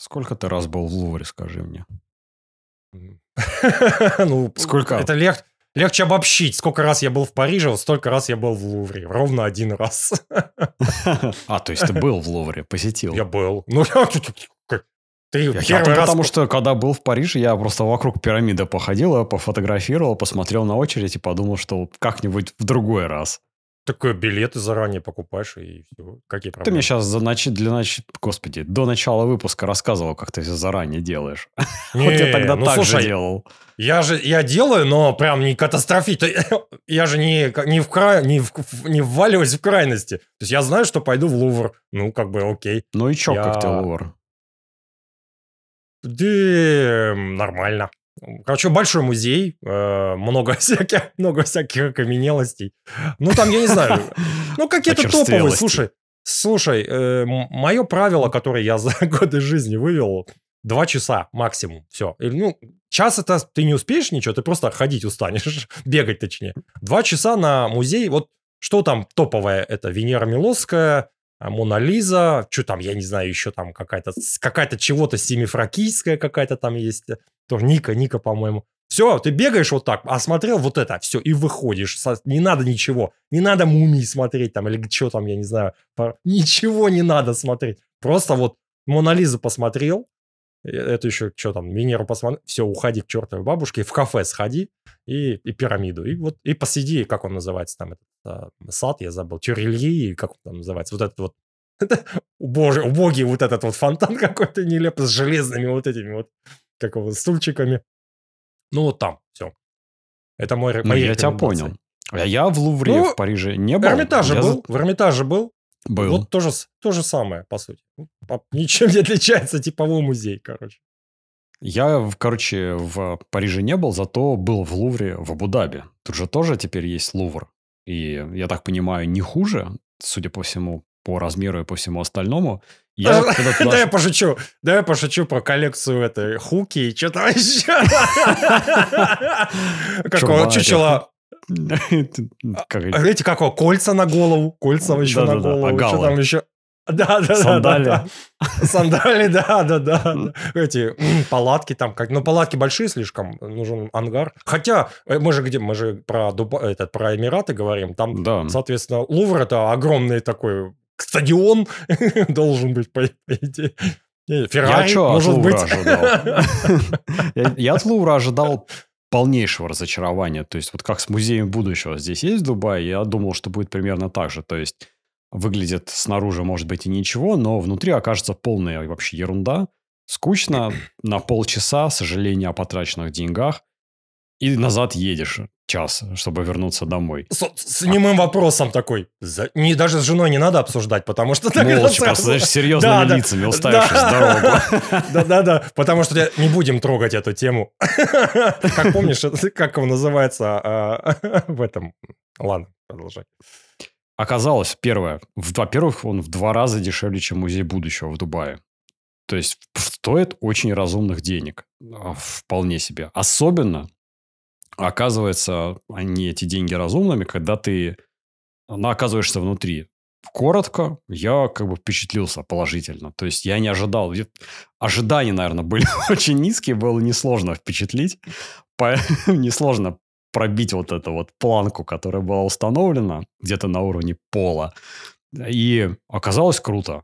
Сколько ты раз был в Лувре, скажи мне? Ну, Сколько? Это лег- легче обобщить. Сколько раз я был в Париже, вот столько раз я был в Лувре. Ровно один раз. А, то есть ты был в Лувре, посетил. Я был. Ну, я... Ты Я, я раз... потому что, когда был в Париже, я просто вокруг пирамиды походил, я пофотографировал, посмотрел на очередь и подумал, что как-нибудь в другой раз. Такой билеты заранее покупаешь, и все. Какие Ты проблемы? мне сейчас за нач... для нач... Господи, до начала выпуска рассказывал, как ты все заранее делаешь. Вот я Не, тогда ну, так же слушай, делал. Я же, я делаю, но прям не катастрофично. Я же не, не, в кра... не, в... не вваливаюсь в крайности. То есть я знаю, что пойду в Лувр. Ну, как бы окей. Ну и чё, как Я- ты Лувр? Да, нормально. Короче, большой музей, э, много всяких, много всяких окаменелостей. Ну, там, я не знаю, ну, какие-то топовые. Слушай, слушай, мое правило, которое я за годы жизни вывел, два часа максимум. Все. Ну, час это ты не успеешь ничего, ты просто ходить устанешь, бегать точнее. Два часа на музей, вот что там топовое, это Венера Милосская, а, Мона Лиза, что там, я не знаю, еще там какая-то, какая-то чего-то семифракийская какая-то там есть, э, тоже Ника, Ника, по-моему. Все, ты бегаешь вот так, осмотрел вот это, все, и выходишь. Не надо ничего, не надо мумии смотреть там, или что там, я не знаю. Ничего не надо смотреть. Просто вот Мона Лиза посмотрел, э, это еще что там, Венеру посмотрел, все, уходи к чертовой бабушке, в кафе сходи и, и пирамиду. И вот, и посиди, как он называется там, этот а, сад, я забыл, Тюрельи, как он там называется, вот этот вот это боже, убогий вот этот вот фонтан какой-то нелепый с железными вот этими вот, как его, стульчиками. Ну, вот там, все. Это мой, Ну, я тебя понял. А я в Лувре, Ну, в Париже не В был. Эрмитаже Я был, в Эрмитаже был. Был. Вот то же, то же самое, по сути. Ну, Ничем не отличается типовой музей, короче. Я, в- короче, в Париже не был, зато был в Лувре в Абу-Даби. Тут же тоже теперь есть Лувр. И, я так понимаю, не хуже, судя по всему, по размеру и по всему остальному. Я Да я пошучу. Да я пошучу про коллекцию этой хуки и что там еще. Какого чучела. А Эти какого? Кольца на голову. Кольца еще на голову. Что там еще? Да, да, да. Сандали. да, да. Сандали, да, да, да. Эти палатки там, как, ну палатки большие слишком, нужен ангар. Хотя э, мы же где, мы же про этот, про Эмираты говорим, там, Да. соответственно, Лувр это огромный такой стадион должен быть по по идее. Не, Я Феррари, что от может Лувра быть. ожидал? Я- Я от Лувра ожидал полнейшего разочарования. То есть, вот как с музеем будущего здесь есть в Дубае, я думал, что будет примерно так же. То есть, выглядит снаружи, может быть, и ничего, но внутри окажется полная вообще ерунда. Скучно, на полчаса, сожаление о потраченных деньгах, и назад едешь час, чтобы вернуться домой. С, с немым вопросом такой. За- не, даже с женой не надо обсуждать, потому что... Молча, просто, знаешь, серьезными Да, да. лицами уставившись Да. дорогу. Да-да-да, потому что не будем трогать эту тему. Как помнишь, как он называется а, в этом... Ладно, продолжай. Оказалось, первое, во-первых, он в два раза дешевле, чем музей будущего в Дубае. То есть стоит очень разумных денег. А, Вполне себе. Особенно, оказывается, они эти деньги разумными, когда ты ну, оказываешься внутри. Коротко, я как бы впечатлился положительно. То есть я не ожидал. Ожидания, наверное, были очень низкие, было несложно впечатлить. Несложно пробить вот эту вот планку, которая была установлена где-то на уровне пола. И оказалось круто.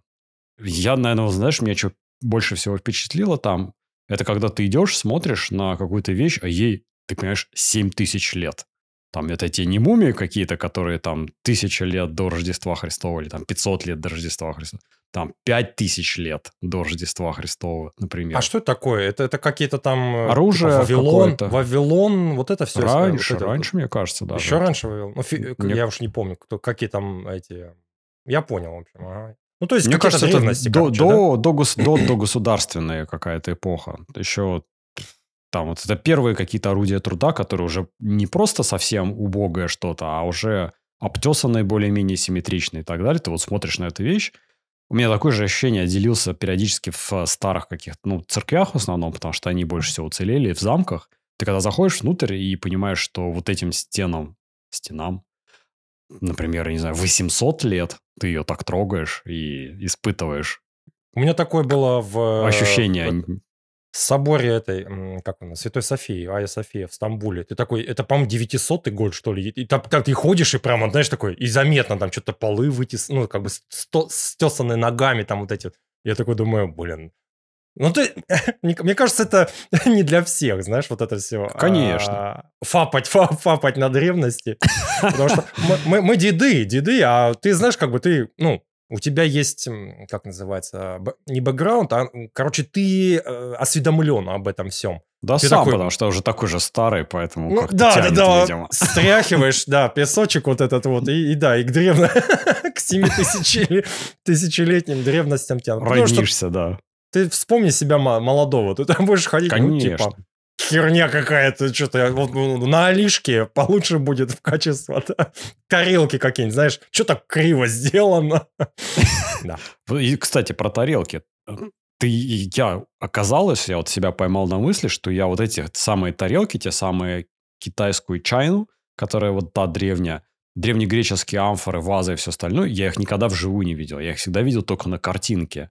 Я, наверное, знаешь, меня что больше всего впечатлило там, это когда ты идешь, смотришь на какую-то вещь, а ей, ты понимаешь, 7 тысяч лет. Там это те не мумии какие-то, которые там тысяча лет до Рождества Христова или там 500 лет до Рождества Христова. Там 5 тысяч лет до Рождества Христова, например. А что это такое? Это, это какие-то там... э, Оружие типа Вавилон, какое-то. Вавилон, вот это все. раньше, раньше, мне кажется, даже. Еще раньше Вавилон. Ну, фи- Мне- Я уж не помню, кто, какие там эти... Я понял, в общем. ага. Ну, то есть, Мне кажется, это до, короче, да? до, до, гос- до, до государственная какая-то эпоха. Еще там вот это первые какие-то орудия труда, которые уже не просто совсем убогое что-то, а уже обтесанные, более-менее симметричные и так далее. Ты вот смотришь на эту вещь, у меня такое же ощущение, делился периодически в старых каких-то, ну, церквях в основном, потому что они больше всего уцелели, в замках. Ты когда заходишь внутрь и понимаешь, что вот этим стенам, стенам, например, я не знаю, 800 лет, ты ее так трогаешь и испытываешь У меня такое было в... Ощущение. Соборе этой, как она, Святой Софии, Айя София в Стамбуле. Ты такой, это, по-моему, 900 год, что ли. И там, там ты ходишь и прямо, знаешь, такой, и заметно там что-то полы вытес, ну, как бы сто, стесанные ногами там вот эти. Я такой думаю, блин, ну, ты, мне кажется, это не для всех, знаешь, вот это все. Конечно. Фапать, фа- фапать на древности. Потому что мы, мы, мы деды, деды, а ты знаешь, как бы ты, ну, у тебя есть, как называется, не бэкграунд, а, короче, ты э, осведомлен об этом всем. Да Ты сам, такой- потому что уже такой же старый, поэтому Ну, как-то да, да, тянет, да, видимо. стряхиваешь, да, песочек вот этот вот, и, и да, и к древно, к 7 тысячелетним древностям тянут. Роднишься, да. ты вспомни себя мо- молодого, ты там будешь ходить, ну, типа. Херня какая-то, что-то вот ну, на Алишке получше будет в качестве да, тарелки какие-нибудь, знаешь, что так криво сделано. И, кстати, про тарелки. Ты, я оказалось, я вот себя поймал на мысли, что я вот эти самые тарелки, те самые китайскую чайну, которая вот та древняя, древнегреческие амфоры, вазы и все остальное, я их никогда вживую не видел. Я их всегда видел только на картинке.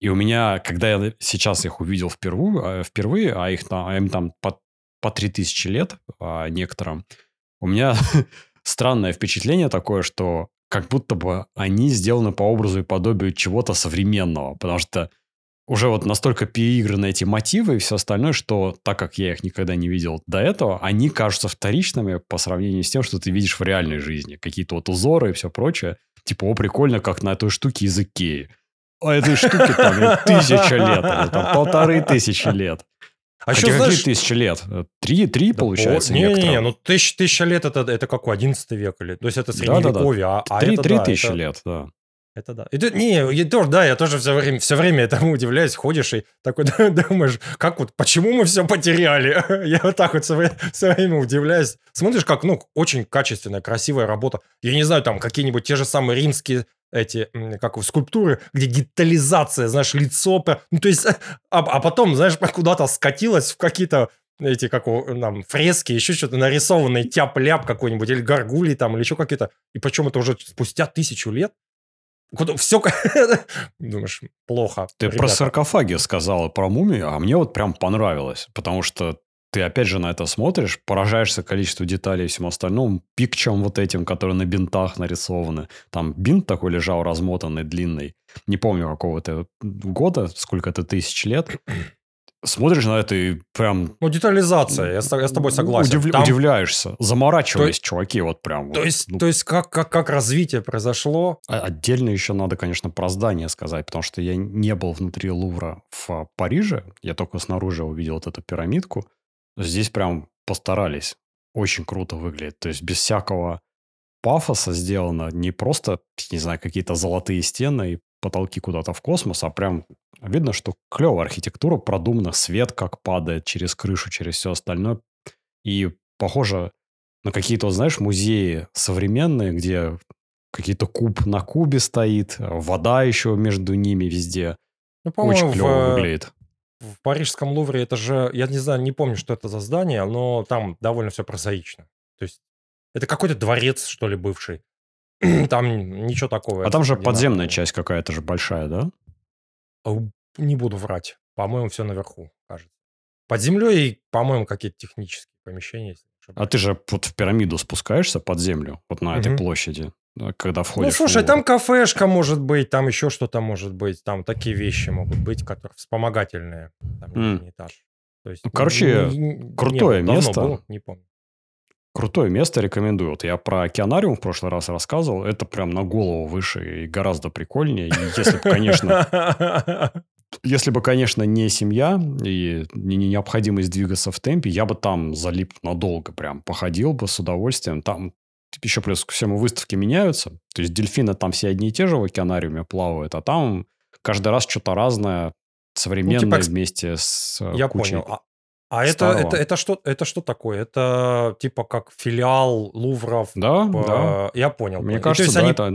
И у меня, когда я сейчас их увидел впервые, э, впервые а их а им там по, по 3000 лет а, некоторым, у меня странное впечатление такое, что как будто бы они сделаны по образу и подобию чего-то современного, потому что уже вот настолько переиграны эти мотивы и все остальное, что так как я их никогда не видел до этого, они кажутся вторичными по сравнению с тем, что ты видишь в реальной жизни. Какие-то вот узоры и все прочее. Типа, о, прикольно, как на этой штуке из Икеи. А этой штуке там тысяча лет, там полторы тысячи лет. А Хотя еще, какие знаешь... тысячи лет? Три, три да, получается, о, Не-не-не, некоторым. ну тысяч, тысяча лет это, это какой, 11 век или... То есть это средневековье, а, а Три, это, три да, тысячи это- лет, да. Это да. И ты- не, я тоже, да, я тоже все время, все время этому удивляюсь, ходишь и такой думаешь, как вот, почему мы все потеряли? Я вот так вот все время удивляюсь. Смотришь, как, ну, очень качественная, красивая работа. Я не знаю, там какие-нибудь те же самые римские эти, как скульптуры, где детализация, знаешь, лицо, ну, то есть, а, а потом, знаешь, куда-то скатилась в какие-то эти, как его, нам, фрески, еще что-то нарисованные, тяп-ляп какой-нибудь, или горгули там, или еще какие-то. И причем это уже спустя тысячу лет. Все, думаешь, плохо. Ты про ребята. саркофаги сказала, про мумию, а мне вот прям понравилось, потому что ты опять же на это смотришь, поражаешься количеству деталей и всему остальному, пикчам вот этим, которые на бинтах нарисованы. Там бинт такой лежал размотанный, длинный. Не помню какого то года, сколько это тысяч лет. Смотришь на это и прям Ну, детализация, я с, я с тобой согласен. удив- Там- удивляешься. Заморачивались чуваки вот прям. то вот. есть, Ну, то есть как, как, как развитие произошло, А- Отдельно еще надо, конечно, про здание сказать, потому что я не был внутри Лувра в а, Париже. Я только снаружи увидел вот эту пирамидку. Здесь прям постарались. Очень круто выглядит. То есть без всякого пафоса сделано не просто, не знаю, какие-то золотые стены и потолки куда-то в космос, а прям видно, что клевая архитектура, продумана, свет как падает через крышу, через все остальное. И похоже на какие-то, знаешь, музеи современные, где какие-то куб на кубе стоит, вода еще между ними везде. ну, Очень клево в, выглядит. в Парижском Лувре это же, я не знаю, не помню, что это за здание, но там довольно все прозаично. То есть это какой-то дворец, что ли, бывший. Там ничего такого. А там же подземная часть какая-то же большая, да? А, Не буду врать. По-моему, все наверху, кажется. Под землей, по-моему, какие-то технические помещения. А ты же вот в пирамиду спускаешься под землю, вот на этой Мгм. площади, да, когда Ну, входишь в слушай, Лувр. там кафешка может быть, там еще что-то может быть, там такие вещи могут быть, которые вспомогательные, там нижний этаж. То есть, Ну, короче, не- не- крутое не было, место. было, не помню. Крутое место, рекомендую. Вот я про океанариум в прошлый раз рассказывал. Это прям на голову выше и гораздо прикольнее. И если бы, конечно, если бы, конечно, не семья и не не необходимость двигаться в темпе, я бы там залип надолго прям. Походил бы с удовольствием. Там еще плюс ко всему выставки меняются. То есть дельфины там все одни и те же в океанариуме плавают, а там каждый раз что-то разное, современное экс- вместе с э, Я кучей. понял. А, это, это, это, что, это что такое? Это типа как филиал Лувров? Да, по- да. Я понял. Мне понял. Кажется, да, они это...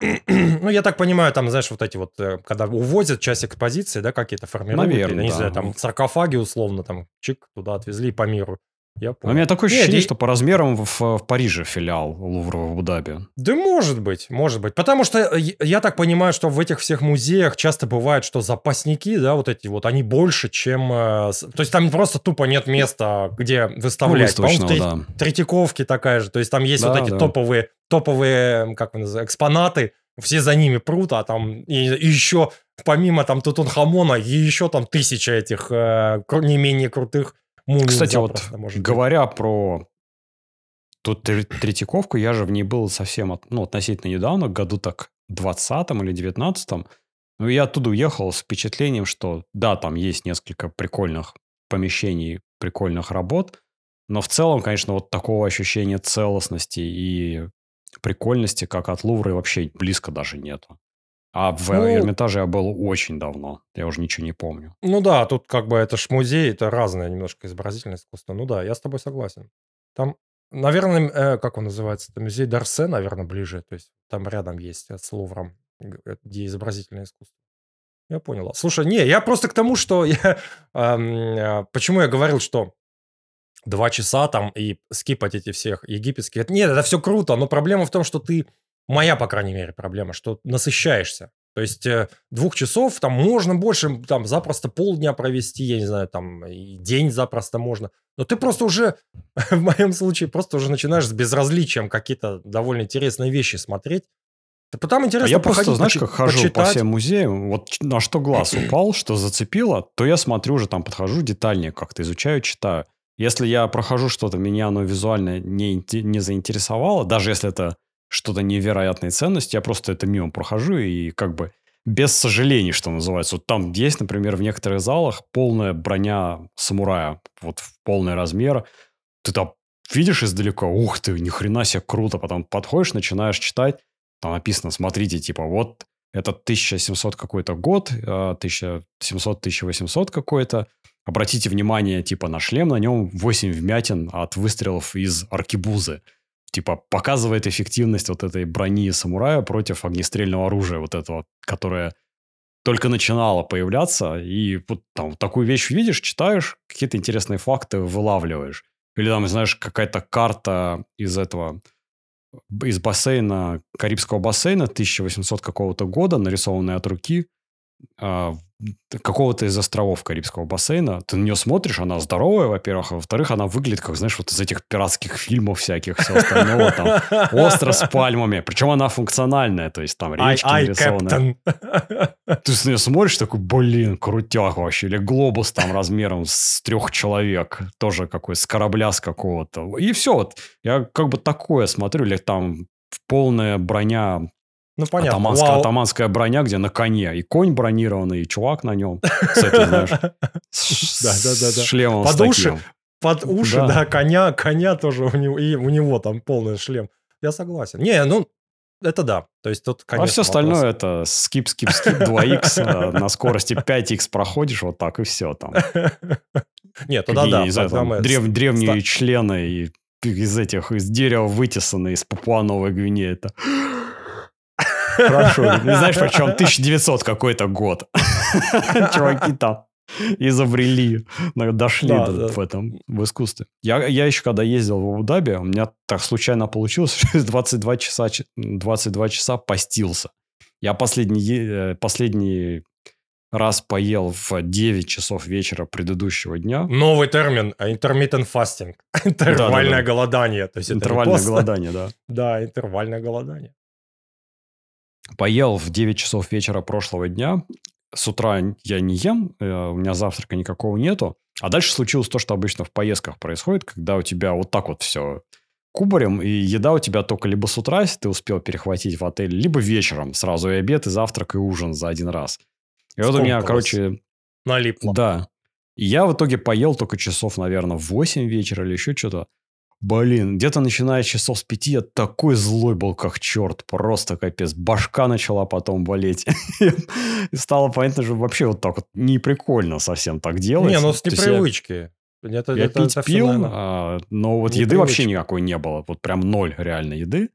ну, я так понимаю, там, знаешь, вот эти вот, э, когда увозят часть экспозиции, да, какие-то формируют, Наверно, или, не да. знаю, там, саркофаги условно, там, чик, туда отвезли по миру. Я У понял. меня такое Нет, ощущение, и- что по размерам в, в Париже филиал Лувра в Абу-Даби. Да может быть, может быть. Потому что э, я- я так понимаю, что в этих всех музеях часто бывает, что запасники, да, вот эти вот, они больше, чем... э, с- То есть там просто тупо нет места, где Ну, выставлять. По-моему, выставочного, Тре- да. Третьяковке такая же. То есть там есть вот Да, эти да. топовые, топовые, как вы называете, экспонаты, все за ними прут, а там и, и еще помимо там Тутанхамона и еще там тысяча этих э, не менее крутых мумий Кстати, вот может быть. говоря про ту Тре- Третьяковку, я же в ней был совсем от- ну, относительно недавно, году так 20 или 19 Ну, я оттуда уехал с впечатлением, что да, там есть несколько прикольных помещений, прикольных работ, но в целом, конечно, вот такого ощущения целостности и прикольности, как от Лувра, вообще близко даже нету. А в Ну- Эрмитаже я был очень давно. Я уже ничего не помню. Ну да, тут как бы это ж музей, это разное немножко изобразительное искусство. Ну да, я с тобой согласен. Там, наверное, э, как он называется, это музей Дарсе, наверное, ближе. То есть там рядом есть с Лувром, э, где изобразительное искусство. Я понял. Слушай, не, я просто к тому, что я... э, Почему я говорил, что два часа там и скипать эти всех египетских... Это- Нет, это все круто, но проблема в том, что ты... Моя, по крайней мере, проблема, что насыщаешься. То есть э, двух часов там можно больше, там запросто полдня провести, я не знаю, там и день запросто можно. Но ты просто уже, в моем случае, просто уже начинаешь с безразличием какие-то довольно интересные вещи смотреть. Да Там А интересно я просто, знаешь, как хожу по почитать. всем музеям, вот на что глаз упал, что зацепило, то я смотрю уже там, подхожу детальнее как-то, изучаю, читаю. Если я прохожу что-то, меня оно визуально не, не заинтересовало, даже если это что-то невероятной ценности, я просто это мимо прохожу и как бы без сожалений, что называется. Вот там есть, например, в некоторых залах полная броня самурая, вот в полный размер. Ты там видишь издалека, ух ты, ни хрена себе круто, потом подходишь, начинаешь читать, там написано, смотрите, типа, вот это 1700 какой-то год, э, 1700-1800 какой-то. Обратите внимание, типа, на шлем, на нем 8 вмятин от выстрелов из аркебузы. Типа, показывает эффективность вот этой брони самурая против огнестрельного оружия, вот этого, которое только начинало появляться, и вот там такую вещь видишь, читаешь, какие-то интересные факты вылавливаешь. Или там, знаешь, какая-то карта из этого, из бассейна, Карибского бассейна 1800 какого-то года, нарисованная от руки, а, какого-то из островов Карибского бассейна. Ты на нее смотришь, она здоровая, во-первых, а во-вторых, она выглядит, как, знаешь, вот из этих пиратских фильмов всяких, все остальное, там, остров с пальмами. Причем она функциональная, то есть там речки ай, нарисованы. кэптен. Ты с нее смотришь, такой, блин, крутяк вообще. Или глобус там размером с трех человек. Тоже какой, с корабля с какого-то. И все, вот. Я как бы такое смотрю. Или там полная броня, Ну, понятно. атаманская, Вау. атаманская броня, где на коне. И конь бронированный, и чувак на нем. С этой, знаешь, с, шлемом Под уши. Под уши, Да. коня, коня тоже у него, и у него там полный шлем. Я согласен. Не, ну, это да. То есть тут, конечно, а все остальное это скип, скип, скип, 2х, э, на скорости 5х проходишь, вот так, и все там. Нет, Какие, да. древ- древние члены и из этих, из дерева вытесанные, из Папуа Новой Гвинеи. Это... Хорошо. Не знаешь, причем 1900 какой-то год. Чуваки там изобрели, дошли Да, до- да. в этом, в искусстве. Я, я еще когда ездил в Абу-Даби, у меня так случайно получилось, что 22 часа, ч- 22 часа постился. Я последний, э, последний раз поел в 9 часов вечера предыдущего дня. Новый термин intermittent fasting. Интервальное голодание. То есть Интервальное голодание, да. Да, интервальное голодание. Поел в 9 часов вечера прошлого дня. С утра я не ем, э, у меня завтрака никакого нету. А дальше случилось то, что обычно в поездках происходит, когда у тебя вот так вот все кубарем, и еда у тебя только либо с утра, если ты успел перехватить в отеле, либо вечером сразу и обед, и завтрак, и ужин за один раз. И вот у меня, короче, Налипло. Да. И я в итоге поел только часов, наверное, в 8 вечера или еще что-то. Блин, где-то начиная с часов с 5 я такой злой был, как черт. Просто капец. Башка начала потом болеть. И стало понятно, что вообще вот так вот не прикольно совсем так делать. Не, ну с есть я- непривычки. Это, Я это- пить это пил, наверное, а, но вот еды вообще непривычно. никакой не было. Вот прям ноль реально еды.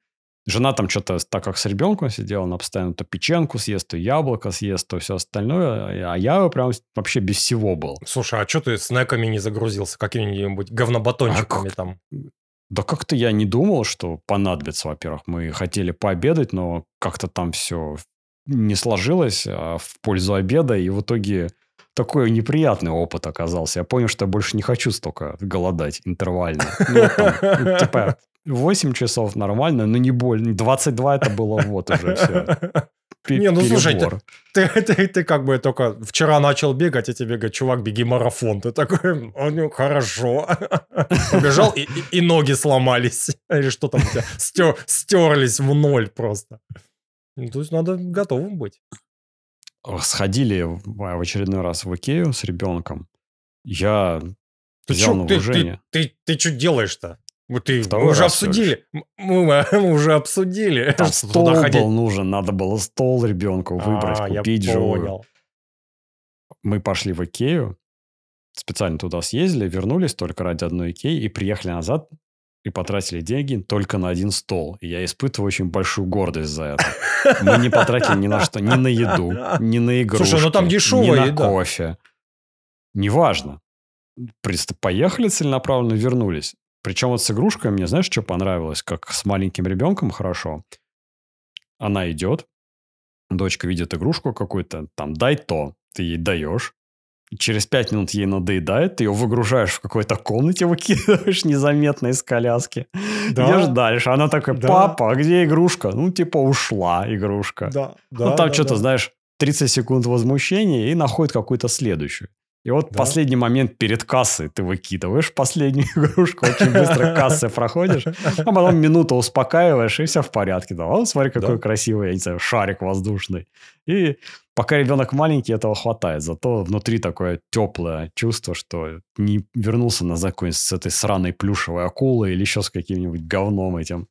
Жена там что-то, так как с ребенком сидела, она постоянно то печенку съест, то яблоко съест, то все остальное. А я прям вообще без всего был. Слушай, а что ты снеками не загрузился? Какими-нибудь говнобатончиками А там? Да как-то я не думал, что понадобится, во-первых. Мы хотели пообедать, но как-то там все не сложилось а, в пользу обеда, и в итоге такой неприятный опыт оказался. Я понял, что я больше не хочу столько голодать интервально. Ну, ну, типа 8 часов нормально, но не больно. 22 это было вот уже все. Не, ну, слушай, Ты, ты, ты как бы только вчера начал бегать, а тебе говорят, чувак, беги марафон. Ты такой, «А, ну, хорошо. Побежал, и, и- и ноги сломались. Или что там у тебя, стер- стерлись в ноль просто. Ну, То есть надо готовым быть. Сходили в в очередной раз в Икею с ребенком. Я Ты взял чё, на ты, вооружение. ты, ты, ты что делаешь-то? Вот ты, Второй мы уже обсудили. Мы, мы уже обсудили. Там стол ходить. был нужен, надо было стол ребенку выбрать, А, я купить живую. понял. Мы пошли в Икею, специально туда съездили, вернулись только ради одной Икеи и приехали назад и потратили деньги только на один стол. И я испытываю очень большую гордость за это. Мы не потратили ни на что, ни на еду, ни на игрушки, Слушай, ну там ни дешевая на еда. кофе. Неважно. Просто поехали целенаправленно, вернулись. Причем вот с игрушками мне, знаешь, что понравилось? Как с маленьким ребенком хорошо. Она идет, дочка видит игрушку какую-то, там, дай то, ты ей даешь. Через пять минут ей надоедает, ты ее выгружаешь в какой-то комнате, выкидываешь незаметно из коляски. Да. Идешь дальше. Она такая, Да. папа, а где игрушка? Ну, типа, ушла игрушка. Да, ну, там что-то, знаешь, 30 секунд возмущения и находит какую-то следующую. И вот Да. последний момент перед кассой ты выкидываешь последнюю игрушку, очень быстро кассы проходишь, а потом минуту успокаиваешь, и все в порядке. Да, вот смотри, какой Да. красивый, я не знаю, шарик воздушный. И пока ребенок маленький, этого хватает. Зато внутри такое теплое чувство, что не вернулся на закон с этой сраной плюшевой акулой или еще с каким-нибудь говном этим.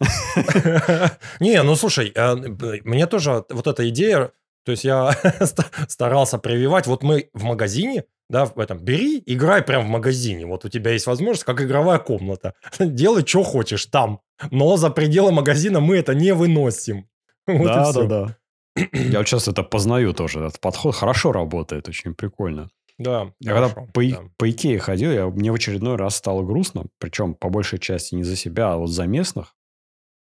Не, ну слушай, б- мне тоже вот эта идея, то есть я ста- старался прививать, вот мы в магазине, да, в этом, бери, играй прям в магазине, вот у тебя есть возможность, как игровая комната, делай, что хочешь там, но за пределы магазина мы это не выносим. Вот да, да, да. Я вот сейчас это познаю тоже. Этот подход хорошо работает, очень прикольно. Да, Я когда по, да. по Икее ходил, я, мне в очередной раз стало грустно, причем по большей части не за себя, а вот за местных,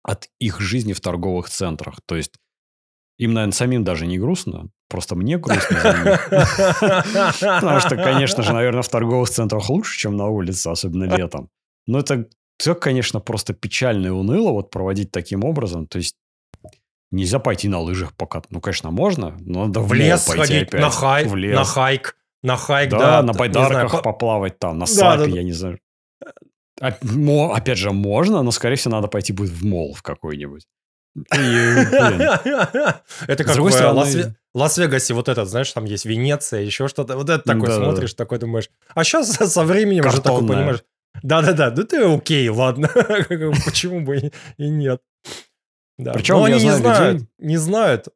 от их жизни в торговых центрах. То есть им, наверное, самим даже не грустно, просто мне грустно за них. Потому что, конечно же, наверное, в торговых центрах лучше, чем на улице, особенно летом. Но это все, конечно, просто печально и уныло вот проводить таким образом. То есть нельзя пойти на лыжах покататься. Ну, конечно, можно, но надо в, В лес пойти сходить, опять. на, хай, в лес. на хайк, на хайк, Да, да. на байдарках знаю, по- поплавать там, на Да, сапе, да, я не знаю. Опять же, можно, но, скорее всего, надо пойти будет в мол в какой-нибудь. Это как в Лас-Ве- Лас-Вегасе, вот этот, знаешь, там есть Венеция, еще что-то. Вот это такой смотришь, такой думаешь. А сейчас со временем уже такой понимаешь. Да-да-да, да ты окей, ладно. Почему бы и- нет. Да. Причем Но они не знаю знают, людей- не знают.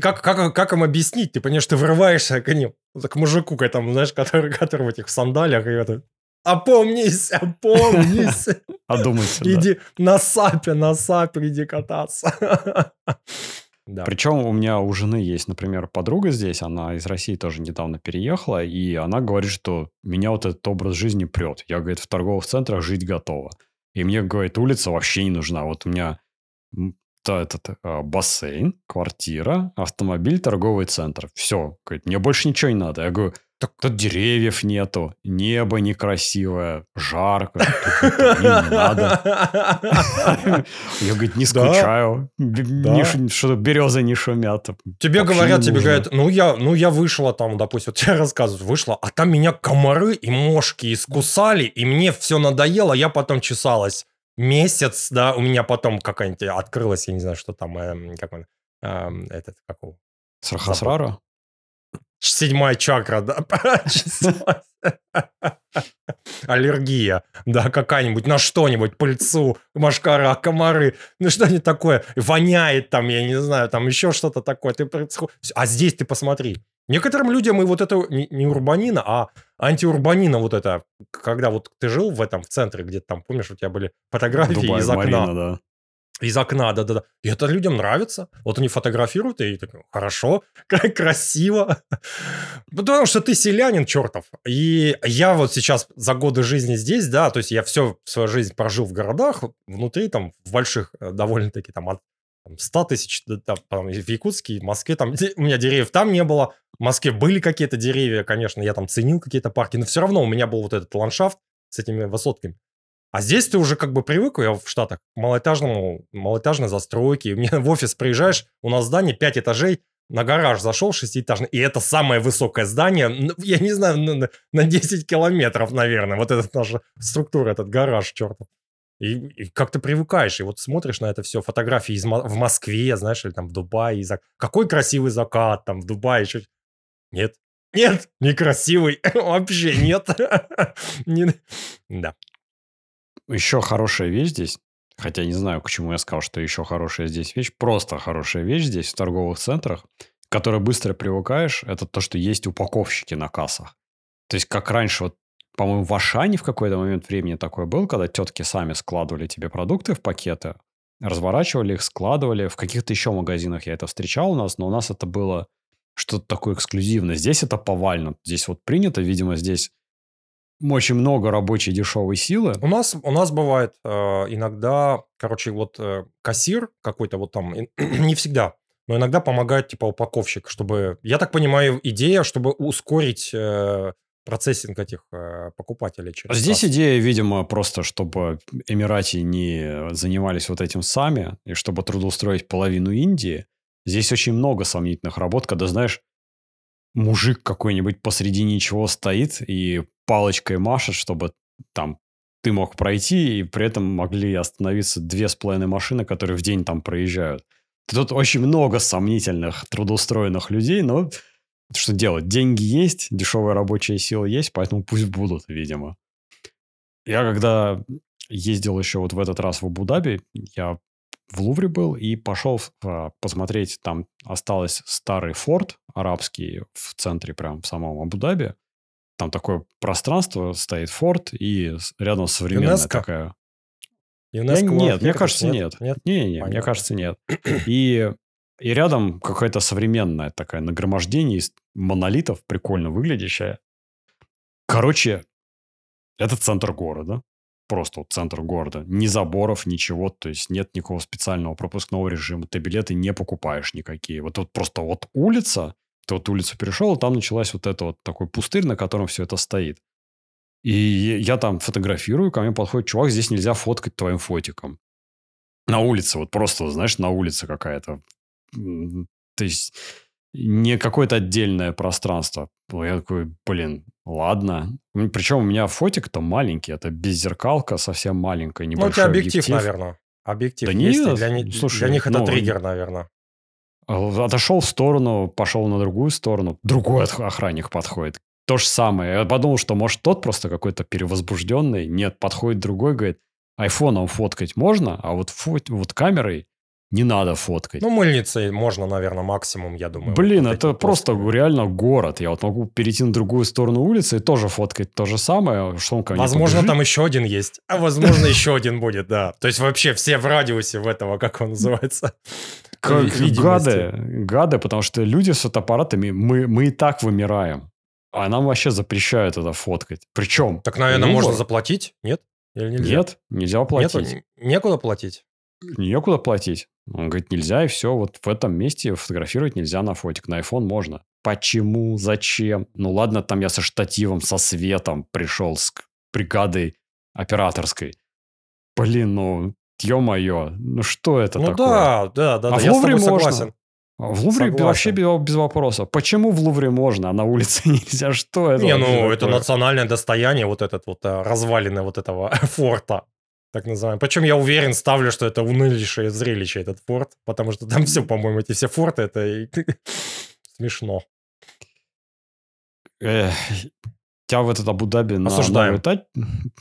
Как, как, как им объяснить? Ты понимаешь, ты врываешься к ним, к мужику, к этому, знаешь, который, который в этих сандалиях, и это... Опомнись, опомнись. одумайся. Иди на сапе, на сапе иди кататься. Да. Причем у меня у жены есть, например, подруга здесь, она из России тоже недавно переехала, и она говорит, что меня вот этот образ жизни прет. Я, говорит, в торговых центрах жить готова. И мне, говорит, улица вообще не нужна. Вот у меня та- этот а, бассейн, квартира, автомобиль, торговый центр. Все. Говорит, мне больше ничего не надо. Я говорю, так тут деревьев нету, небо некрасивое, жарко, не надо. Я, говорит, не скучаю. Что березы не шумят. Тебе Вообще говорят, тебе говорят, ну я, ну я вышла там, допустим, тебе рассказывают, вышла, а там меня комары и мошки искусали, и мне все надоело, я потом чесалась месяц, да, у меня потом какая-нибудь открылась, я не знаю, что там, эм, как он, эм, этот, как его, Сахасрара? Седьмая чакра, да. Аллергия, да, какая-нибудь на что-нибудь, пыльцу, машкара, комары, ну что-нибудь такое, воняет там, я не знаю, там еще что-то такое. Ты А здесь ты посмотри. Некоторым людям и вот это не, не урбанина, а антиурбанина вот это, когда вот ты жил в этом, в центре, где-то там, помнишь, у тебя были фотографии Дубай, из окна. Марина, да. Из окна, да-да-да. И это людям нравится. Вот они фотографируют, и так, хорошо, как красиво. Потому что ты селянин чертов. И я вот сейчас за годы жизни здесь, да, то есть я всю свою жизнь прожил в городах, внутри, там, в больших, э, довольно-таки, там, от 100 тысяч, там, в Якутске, в Москве, там, у меня деревьев там не было. В Москве были какие-то деревья, конечно, я там ценил какие-то парки, но все равно у меня был вот этот ландшафт с этими высотками. А здесь ты уже как бы привык, я в Штатах, к малоэтажному, малоэтажной застройке. Мне в офис приезжаешь, у нас здание 5 этажей, на гараж зашел шестиэтажный, и это самое высокое здание, я не знаю, на, на 10 километров, наверное, вот эта наша структура, этот гараж, чертов. И, и как ты привыкаешь, и вот смотришь на это все, фотографии из, в Москве, знаешь, или там в Дубае, зак... какой красивый закат там в Дубае, еще... Нет, нет, некрасивый, вообще нет. Да. Еще хорошая вещь здесь, хотя не знаю, к чему я сказал, что еще хорошая здесь вещь, просто хорошая вещь здесь в торговых центрах, к которой быстро привыкаешь, это то, что есть упаковщики на кассах. То есть, как раньше, вот, по-моему, в Ашане в какой-то момент времени такое был, когда тетки сами складывали тебе продукты в пакеты, разворачивали их, складывали. В каких-то еще магазинах я это встречал у нас, но у нас это было что-то такое эксклюзивное. Здесь это повально. Здесь вот принято, видимо, здесь очень много рабочей дешевой силы. У нас, у нас бывает э, иногда, короче, вот э, кассир какой-то вот там, не всегда, но иногда помогает типа упаковщик, чтобы, я так понимаю, идея, чтобы ускорить э, процессинг этих э, покупателей. Через Здесь кассу. идея, видимо, просто, чтобы Эмирати не занимались вот этим сами, и чтобы трудоустроить половину Индии. Здесь очень много сомнительных работ, когда, знаешь, мужик какой-нибудь посреди ничего стоит и палочкой машет, чтобы там ты мог пройти, и при этом могли остановиться две с половиной машины, которые в день там проезжают. Тут очень много сомнительных трудоустроенных людей, но что делать? Деньги есть, дешевая рабочая сила есть, поэтому пусть будут, видимо. Я когда ездил еще вот в этот раз в Абу-Даби, я в Лувре был и пошел а, посмотреть, там осталось старый форт арабский в центре, прям в самом Абу-Даби. Там такое пространство, стоит форт, и рядом современная ЮНЕСКО? такая... ЮНЕСКО я, нет, мне кажется, нет. Нет? Не, не, мне кажется, нет. И, и рядом какая-то современная такая нагромождение из монолитов, прикольно выглядящая. Короче, это центр города просто вот центр города. Ни заборов, ничего, то есть нет никакого специального пропускного режима. Ты билеты не покупаешь никакие. Вот тут просто вот улица, ты вот улицу перешел, и там началась вот это вот такой пустырь, на котором все это стоит. И я там фотографирую, ко мне подходит чувак, здесь нельзя фоткать твоим фотиком. На улице, вот просто, знаешь, на улице какая-то. То есть не какое-то отдельное пространство. Я такой, блин, ладно. Причем у меня фотик-то маленький, это беззеркалка совсем маленькая, небольшой Ну, тебя объектив, объектив. наверное. Объектив да нет, для, слушай, для них это ну, триггер, наверное. Отошел в сторону, пошел на другую сторону, другой охранник подходит. То же самое. Я подумал, что может тот просто какой-то перевозбужденный. Нет, подходит другой, говорит, айфоном фоткать можно, а вот, фот, вот камерой не надо фоткать. Ну, мыльницей можно, наверное, максимум, я думаю. Блин, вот это просто постами. реально город. Я вот могу перейти на другую сторону улицы и тоже фоткать то же самое, что он ко мне Возможно, там еще один есть. А возможно, еще один будет, да. То есть вообще все в радиусе в этого, как он называется. Гады, гады, потому что люди с фотоаппаратами, мы, мы и так вымираем. А нам вообще запрещают это фоткать. Причем... Так, наверное, можно заплатить, нет? Или нельзя? Нет, нельзя платить. Нету, некуда платить? Некуда платить. Он говорит, нельзя, и все, вот в этом месте фотографировать нельзя на фотик, на iPhone можно. Почему? Зачем? Ну ладно, там я со штативом, со светом пришел, с бригадой операторской. Блин, ну, ё-моё, ну что это ну, такое? да, да, да, а да, в я Лувре можно. Согласен. А в Лувре Согласен. вообще без, без вопроса. Почему в Лувре можно, а на улице нельзя? Что это? Не, ну, это национальное достояние, вот этот вот э, развалины вот этого форта так называемый. Причем я уверен, ставлю, что это унылейшее зрелище, этот форт, потому что там все, по-моему, эти все форты, это смешно. Эх, тебя в этот Абу-Даби на Осуждаем. этап...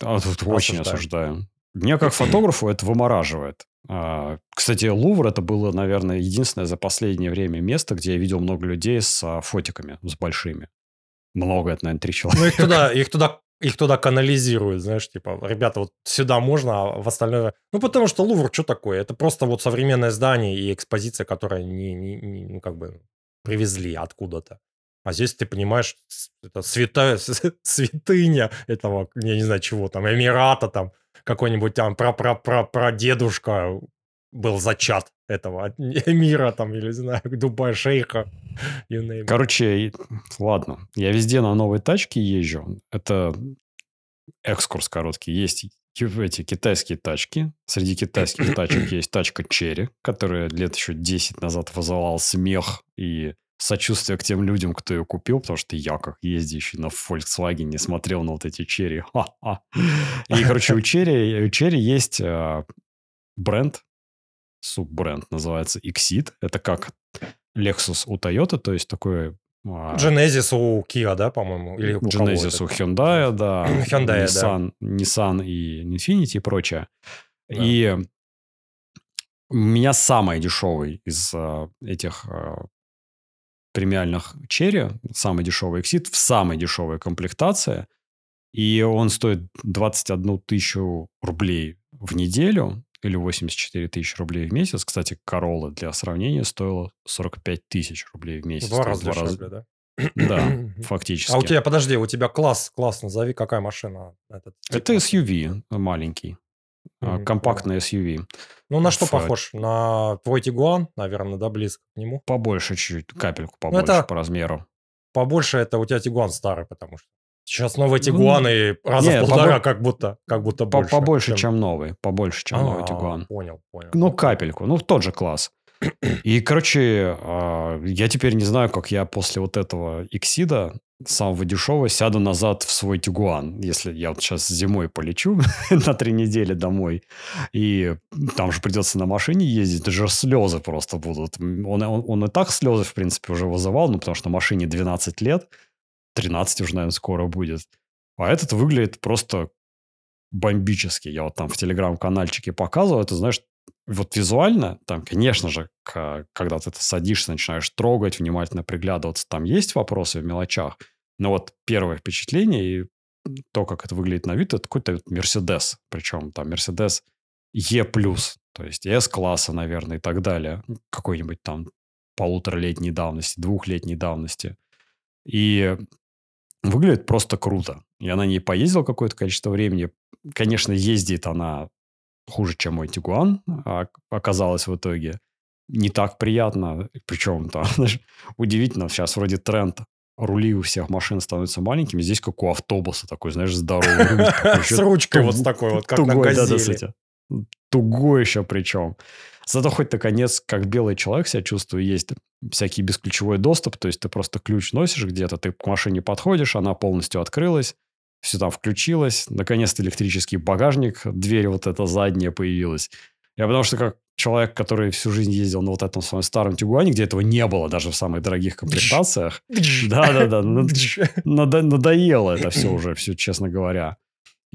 а, тут очень осуждаю. Мне как фотографу это вымораживает. А, кстати, Лувр это было, наверное, единственное за последнее время место, где я видел много людей с а, фотиками, с большими. Много, это, наверное, три человека. Ну, их туда, их туда их туда канализируют, знаешь, типа, ребята, вот сюда можно, а в остальное... Ну, потому что Лувр, что такое? Это просто вот современное здание и экспозиция, которая не, не, не ну, как бы привезли откуда-то. А здесь ты понимаешь, это святая, святыня этого, я не знаю чего там, Эмирата там, какой-нибудь там пра-пра-пра-прадедушка был зачат этого эмира там, или, не знаю, Дубай шейха. Короче, ладно, я везде на новой тачке езжу. Это экскурс короткий. Есть эти китайские тачки. Среди китайских тачек есть тачка Черри, которая лет еще 10 назад вызывала смех и сочувствие к тем людям, кто ее купил, потому что я, как ездящий на Volkswagen, смотрел на вот эти черри. И, короче, у черри, у черри есть э, бренд, суббренд, называется Exit. Это как Lexus у Toyota, то есть такой... А, Genesis у Kia, да, по-моему? Или у Genesis у Hyundai, да. Hyundai, Nissan, да. Nissan и Infiniti и прочее. Да. И у меня самый дешевый из uh, этих uh, премиальных черри, самый дешевый Exit, в самой дешевой комплектации. И он стоит 21 тысячу рублей в неделю или 84 тысячи рублей в месяц. Кстати, Corolla для сравнения стоила 45 тысяч рублей в месяц. Два раза дешевле, раза... да? Да, фактически. А у тебя, подожди, у тебя класс, класс назови, какая машина? Этот, Это SUV маленький. Mm-hmm. Компактный SUV. Ну, на что в... похож? На твой Тигуан, наверное, да, близко к нему? Побольше чуть-чуть, капельку ну, побольше это... по размеру. Побольше это у тебя Тигуан старый, потому что сейчас новые Тигуаны ну, раза нет, в полтора, побо... как будто, как будто больше. Побольше, чем... чем новый, побольше, чем А-а-а, новый Тигуан. Понял, понял. Ну, капельку, ну, тот же класс. И, короче, а, я теперь не знаю, как я после вот этого Иксида самого дешевого сяду назад в свой Тигуан. Если я вот сейчас зимой полечу на три недели домой, и там же придется на машине ездить, это же слезы просто будут. Он, он, он и так слезы, в принципе, уже вызывал, ну, потому что машине 12 лет, 13 уже, наверное, скоро будет. А этот выглядит просто бомбически. Я вот там в телеграм-канальчике показывал, это, знаешь, вот визуально, там, конечно же, когда ты садишься, начинаешь трогать, внимательно приглядываться, там есть вопросы в мелочах, но вот первое впечатление и то, как это выглядит на вид, это какой-то Мерседес. Причем там Мерседес Е+, то есть С-класса, наверное, и так далее. Какой-нибудь там полуторалетней давности, двухлетней давности. И выглядит просто круто. Я на ней поездил какое-то количество времени. Конечно, ездит она хуже, чем мой Тигуан, а оказалось в итоге. Не так приятно. Причем, там, знаешь, удивительно, сейчас вроде тренд рули у всех машин становятся маленькими. Здесь как у автобуса такой, знаешь, здоровый. С ручкой вот такой вот, как на газели. Тугой еще причем. Зато хоть наконец, как белый человек себя чувствую, есть всякий бесключевой доступ, то есть ты просто ключ носишь где-то, ты к машине подходишь, она полностью открылась, все там включилось. Наконец-то электрический багажник, дверь вот эта задняя появилась. Я потому что как человек, который всю жизнь ездил на вот этом своем старом Тигуане, где этого не было даже в самых дорогих комплектациях. Да-да-да, надоело это все уже, все честно говоря.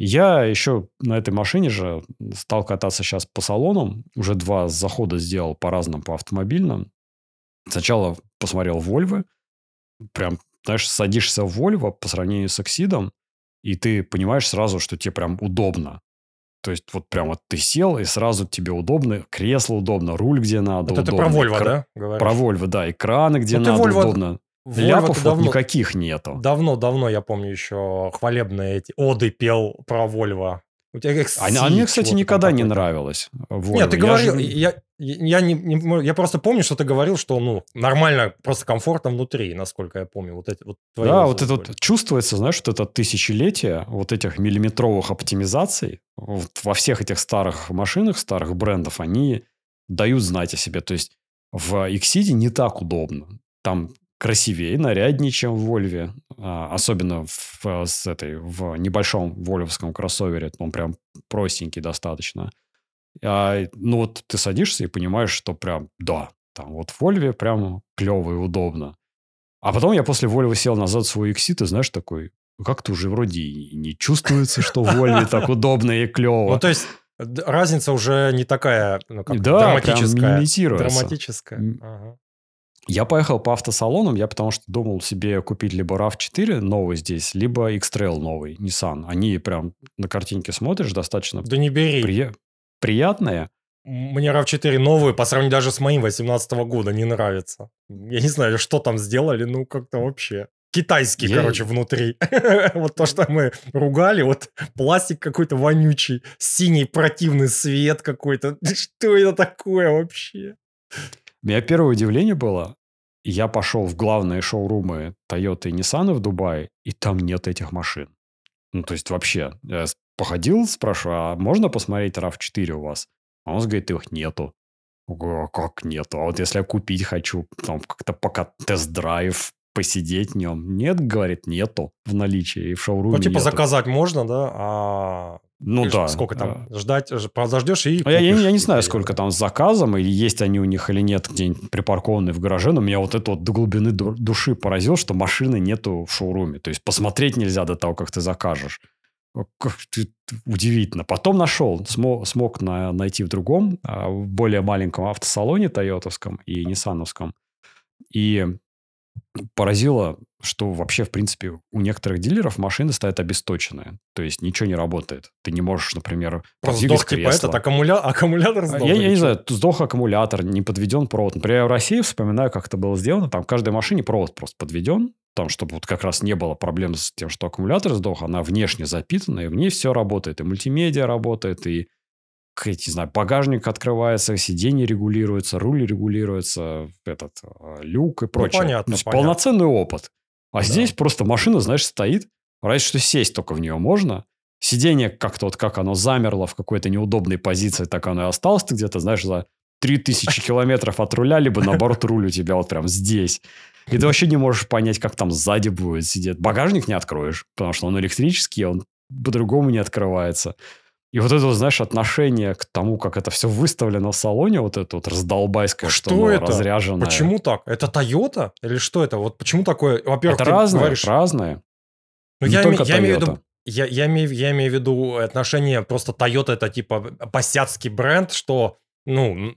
Я еще на этой машине же стал кататься сейчас по салонам. Уже два захода сделал по разным, по автомобильным. Сначала посмотрел Вольвы. Прям, знаешь, садишься в Вольво по сравнению с Оксидом и ты понимаешь сразу, что тебе прям удобно. То есть вот прям вот ты сел, и сразу тебе удобно, кресло удобно, руль где надо Вот это про Экра... да? Говоришь? Про Volvo, да, экраны где Но надо, Volvo... удобно. Ляпов давно, вот никаких нету. Давно-давно, я помню, еще хвалебные эти оды пел про Volvo. У тебя как а, а мне, кстати, никогда не нравилось. Volvo. Нет, ты я говорил, же... я, я, не, не, я просто помню, что ты говорил, что ну нормально, просто комфортно внутри, насколько я помню. Вот эти, вот да, вот это вот чувствуется, знаешь, что это тысячелетие вот этих миллиметровых оптимизаций вот во всех этих старых машинах, старых брендов, они дают знать о себе. То есть в Xceed не так удобно. Там красивее, наряднее, чем в Вольве. А, особенно в, с этой, в небольшом вольвовском кроссовере. Он прям простенький достаточно. А, ну вот ты садишься и понимаешь, что прям, да, там вот в Вольве прям клево и удобно. А потом я после Вольвы сел назад в свой Exit, и знаешь, такой, как-то уже вроде и не чувствуется, что в Вольве так удобно и клево. Ну, то есть разница уже не такая ну, как, да, драматическая. Прям драматическая. Ага. Я поехал по автосалонам, я потому что думал себе купить либо RAV4 новый здесь, либо X-Trail новый, Nissan. Они прям на картинке смотришь, достаточно Да не бери. прия- приятные. Мне RAV4 новый, по сравнению даже с моим 18 года, не нравится. Я не знаю, что там сделали, ну как-то вообще. Китайский, Я- короче, внутри. Вот то, что мы ругали, вот пластик какой-то вонючий, синий противный свет какой-то. Что это такое вообще? У меня первое удивление было, я пошел в главные шоурумы Toyota и Nissan в Дубае, и там нет этих машин. Ну, то есть вообще, я походил, спрашиваю, а можно посмотреть RAV4 у вас? А он говорит, их нету. Говорю, «А как нету? А вот если я купить хочу, там как-то пока тест-драйв, посидеть в нем. Нет, говорит, нету в наличии и в шоуруме Ну, типа нету. заказать можно, да, а Ну да. сколько там, А, ждать, подождешь и а Я, я- я не знаю, сколько там с заказом, или есть они у них или нет, где-нибудь припаркованные в гараже, но меня вот это вот до глубины ду- души поразило, что машины нету в шоуруме. То есть посмотреть нельзя до того, как ты закажешь. Удивительно. Потом нашел, смог, смог на- найти в другом, а, в более маленьком автосалоне тойотовском и ниссановском. И поразило, что вообще, в принципе, у некоторых дилеров машины стоят обесточенные. То есть ничего не работает. Ты не можешь, например, Просто сдох, типа, кресло. этот аккумуля... аккумулятор А сдох. Я, я не знаю, сдох аккумулятор, не подведен провод. Например, я в России вспоминаю, как это было сделано. Там в каждой машине провод просто подведен. Там, чтобы вот как раз не было проблем с тем, что аккумулятор сдох, она внешне запитана, и в ней все работает. И мультимедиа работает, и, не знаю, багажник открывается, сиденье регулируется, руль регулируется, этот, э, люк и прочее. понятно, То есть понятно. полноценный опыт. А Да. здесь просто машина, знаешь, стоит, разве что сесть только в нее можно. Сиденье как-то вот как оно замерло в какой-то неудобной позиции, так оно и осталось ты где-то, знаешь, за 3000 километров от руля, либо наоборот руль у тебя вот прям здесь. И ты вообще не можешь понять, как там сзади будет сидеть. Багажник не откроешь, потому что он электрический, он по-другому не открывается. И вот это, вот, знаешь, отношение к тому, как это все выставлено в салоне, вот это вот раздолбайское, что, Что оно это? разряженное. Почему так? Это Toyota? Или что это? Вот почему такое? Во-первых, Это разное, говоришь... разное. Ну, я, только я имею в виду... Я, я, имею, я имею в виду отношение просто Toyota это типа посядский бренд, что ну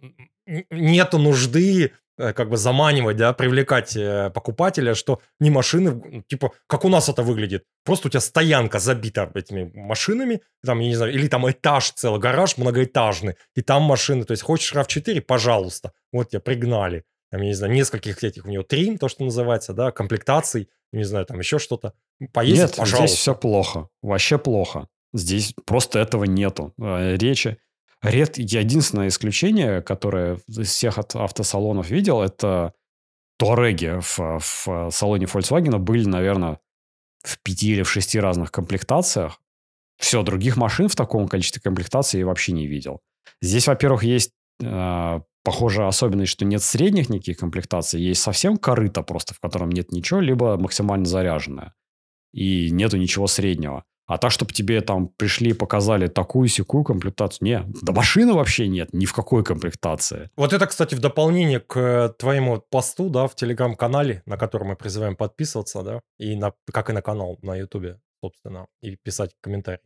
нету нужды э, как бы заманивать, да, привлекать э, покупателя, что не машины, типа, как у нас это выглядит. Просто у тебя стоянка забита этими машинами, там, я не знаю, или там этаж целый, гараж многоэтажный, и там машины. То есть хочешь RAV4, пожалуйста, вот тебя пригнали. Там, я не знаю, нескольких этих у него трим, то, что называется, да, комплектаций, не знаю, там еще что-то. Поездить, Нет, пожалуйста. здесь все плохо. Вообще плохо. Здесь просто этого нету. Э, Речи. Ред... я Единственное исключение, которое из всех от автосалонов видел, это Туареги в, в салоне Volkswagen были, наверное, в пяти или в шести разных комплектациях. Все, других машин в таком количестве комплектаций я вообще не видел. Здесь, во-первых, есть э, похожая особенность, что нет средних никаких комплектаций, есть совсем корыто просто, в котором нет ничего, либо максимально заряженная. И нету ничего среднего. А так, чтобы тебе там пришли и показали такую-сякую комплектацию, не, да машины вообще нет, ни в какой комплектации. Вот это, кстати, в дополнение к э, твоему посту, да, в телеграм-канале, на который мы призываем подписываться, да, и на, как и на канал на ютубе, собственно, и писать комментарии.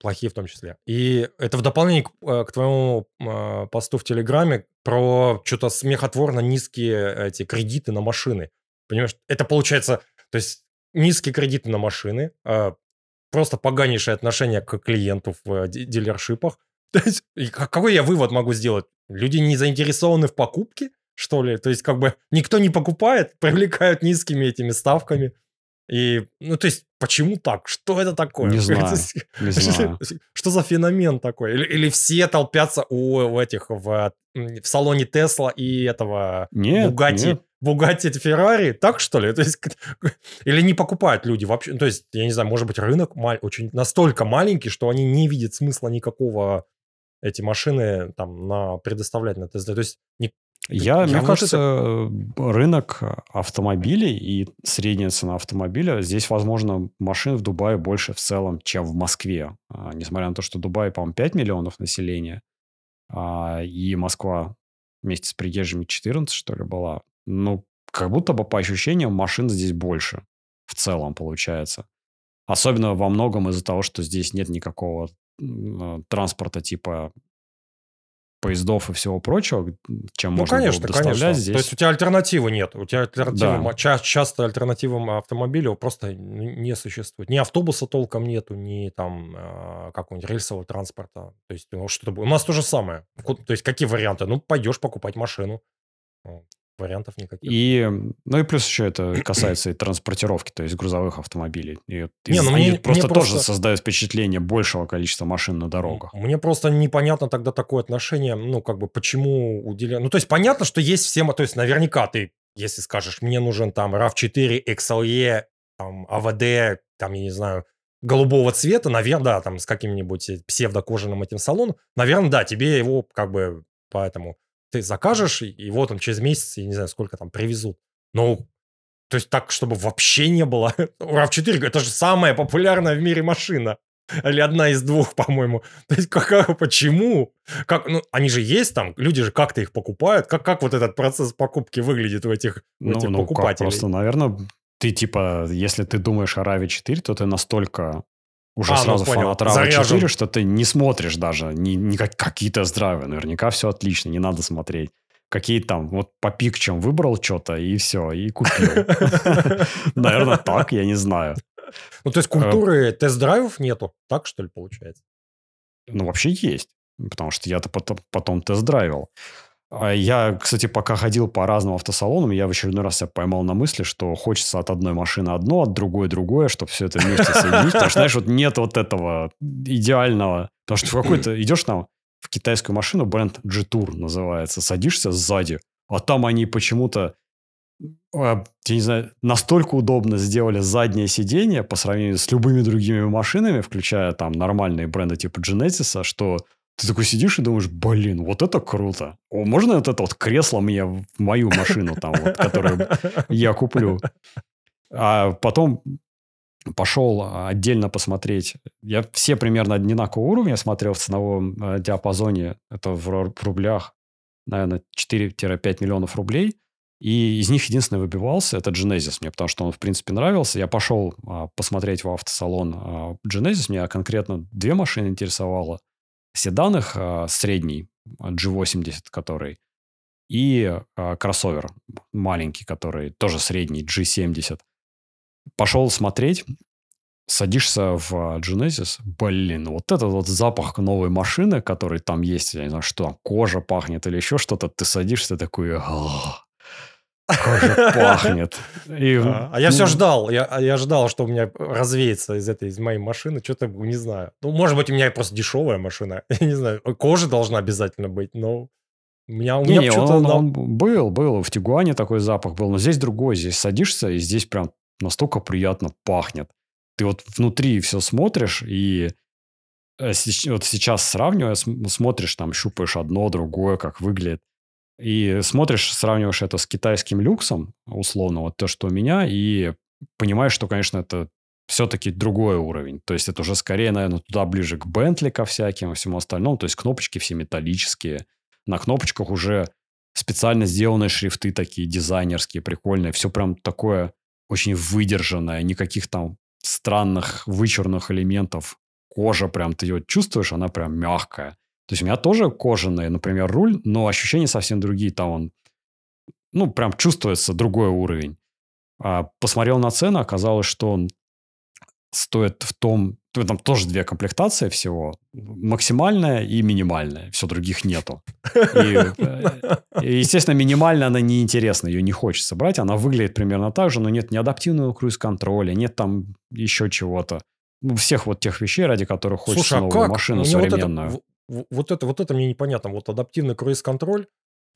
Плохие в том числе. И это в дополнение к, э, к твоему э, посту в Телеграме про что-то смехотворно низкие эти кредиты на машины. Понимаешь, это получается, то есть низкие кредиты на машины, э, просто поганейшее отношение к клиенту в э, ди- дилершипах. То есть, какой я вывод могу сделать? Люди не заинтересованы в покупке, что ли? То есть, как бы никто не покупает, привлекают низкими этими ставками. И, ну, то есть, почему так? Что это такое? Не знаю, Не знаю. Что за феномен такой? Или, или все толпятся у, у этих в, в салоне Тесла и этого Нет, нет. Бугатти Феррари, так что ли? То есть, или не покупают люди вообще? То есть, я не знаю, может быть, рынок мал- очень настолько маленький, что они не видят смысла никакого эти машины там на предоставлять на тест То есть, не- Я, Я мне кажется, рынок автомобилей и средняя цена автомобиля, здесь, возможно, машин в Дубае больше в целом, чем в Москве. А, Несмотря на то, что Дубай, по-моему, 5 миллионов населения, а, и Москва вместе с приезжими 14, что ли, была. Ну, как будто бы по ощущениям машин здесь больше в целом получается. Особенно во многом из-за того, что здесь нет никакого э, транспорта типа поездов и всего прочего, чем Ну, можно было конечно, бы доставлять конечно. здесь. То есть у тебя альтернативы нет. У тебя альтернативы, Да. ча- часто альтернативам автомобилю просто не существует. Ни автобуса толком нету, ни там э, какого-нибудь рельсового транспорта. То есть ну, что-то... У нас то же самое. То есть какие варианты? Ну, пойдешь покупать машину. Вариантов никаких. И, ну и плюс еще это касается и транспортировки, то есть грузовых автомобилей. И Не, ну они мне- просто мне тоже просто- создают впечатление большего количества машин на дорогах. Мне просто непонятно тогда такое отношение, ну, как бы, почему уделяют... Ну, то есть, понятно, что есть все... мо- То есть, наверняка ты, если скажешь, мне нужен там RAV4, XLE, там, АВД, там, я не знаю, голубого цвета, наверное, да, там, с каким-нибудь псевдокожаным этим салоном, наверное, да, тебе его, как бы, поэтому ты закажешь, и, вот он через месяц, я не знаю, сколько там привезут. Ну, то есть так, чтобы вообще не было. RAV4, это же самая популярная в мире машина. Или одна из двух, по-моему. То есть как, почему? Как, ну, они же есть там, люди же как-то их покупают. Как, как вот этот процесс покупки выглядит у этих, у Ну, этих ну как, покупателей? просто, наверное, ты типа, если ты думаешь о RAV 4, то ты настолько уже А, ну, сразу понял. фанат Заряжен. 4, что ты не смотришь даже ни, ни как, какие тест-драйвы. Наверняка все отлично, не надо смотреть. Какие там, вот по пикчам выбрал что-то, и все, и купил. Наверное, так, я не знаю. Ну, то есть культуры тест-драйвов нету. Так, что ли, получается? Ну, вообще есть. Потому что я-то потом, потом тест-драйвил. А Я, кстати, пока ходил по разным автосалонам, я в очередной раз себя поймал на мысли, что хочется от одной машины одно, от другой другое, чтобы все это вместе соединить. Потому что, знаешь, вот нет вот этого идеального. Потому что в какой-то идешь там в китайскую машину, бренд G-Tour называется, садишься сзади, а там они почему-то а, я не знаю, настолько удобно сделали заднее сиденье по сравнению с любыми другими машинами, включая там нормальные бренды типа Genesis, что ты такой сидишь и думаешь, блин, вот это круто. О, можно вот это вот кресло мне в мою машину там, вот, которую я куплю? А потом пошел отдельно посмотреть. Я все примерно одинакового уровня смотрел в ценовом э, диапазоне. Это в рублях, наверное, 4-5 миллионов рублей. И из них единственный выбивался, это Genesis мне, потому что он, в принципе, нравился. Я пошел а, посмотреть в автосалон а, Genesis. Меня конкретно две машины интересовало. Седан их а, средний, а, G80, который, и а, кроссовер маленький, который тоже средний, G70. Пошел смотреть, садишься в а, Genesis, блин, вот этот вот запах новой машины, который там есть, я не знаю, что там, кожа пахнет или еще что-то, ты садишься такой, «Ах, как же пахнет. И, А а я ну, все ждал, я, а я ждал, что у меня развеется из этой, из моей машины, что-то не знаю. Ну, может быть, у меня просто дешевая машина, я не знаю, кожа должна обязательно быть, но у меня, у меня Не, что-то... он, на- он был, был. В Тигуане такой запах был. Но здесь другой. Здесь садишься, и здесь прям настолько приятно пахнет. Ты вот внутри все смотришь, и э, вот сейчас сравнивая, см- смотришь, там, щупаешь одно, другое, как выглядит. И смотришь, сравниваешь это с китайским люксом, условно, вот то, что у меня, и понимаешь, что, конечно, это все-таки другой уровень. То есть это уже скорее, наверное, туда ближе к Бентли ко всяким и всему остальному. То есть кнопочки все металлические. На кнопочках уже специально сделанные шрифты такие дизайнерские, прикольные. Все прям такое очень выдержанное. Никаких там странных вычурных элементов. Кожа прям, ты ее чувствуешь, она прям мягкая. То есть у меня тоже кожаный, например, руль, но ощущения совсем другие. Там он, ну, прям чувствуется другой уровень. А, посмотрел на цены, оказалось, что он стоит в том... Там тоже две комплектации всего. Максимальная и минимальная. Все, других нету. И, э, и, естественно, минимальная она неинтересна, ее не хочется брать. Она выглядит примерно так же, но нет ни адаптивного круиз-контроля, нет там еще чего-то. Всех вот тех вещей, ради которых хочется Слушай, а новую как? машину Мне вот это- современную. в- в- Вот это, вот это мне непонятно. Вот адаптивный круиз-контроль.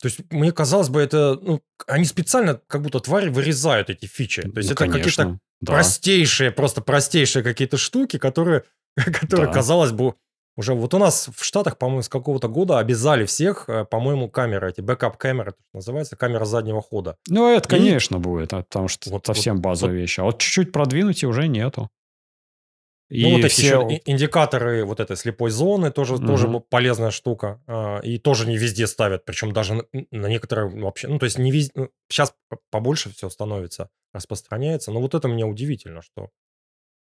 То есть, мне казалось бы, это... Ну, они специально как будто твари вырезают эти фичи. То есть, Ну, это какие-то да. простейшие, просто простейшие какие-то штуки, которые, которые Да. казалось бы, уже вот у нас в Штатах, по-моему, с какого-то года обязали всех, э, по-моему, камеры, эти backup -камеры, называется, камера заднего хода. Ну, это, И- конечно, будет, а, потому что Вот- совсем вот- базовые вещи. А вот чуть-чуть продвинуть и уже нету. И ну, вот эти все... еще индикаторы вот этой слепой зоны тоже, тоже Мгм. полезная штука. а, И тоже не везде ставят, причем даже на, на некоторые вообще, ну, то есть не везде, сейчас побольше все становится, распространяется. Но вот это мне удивительно, что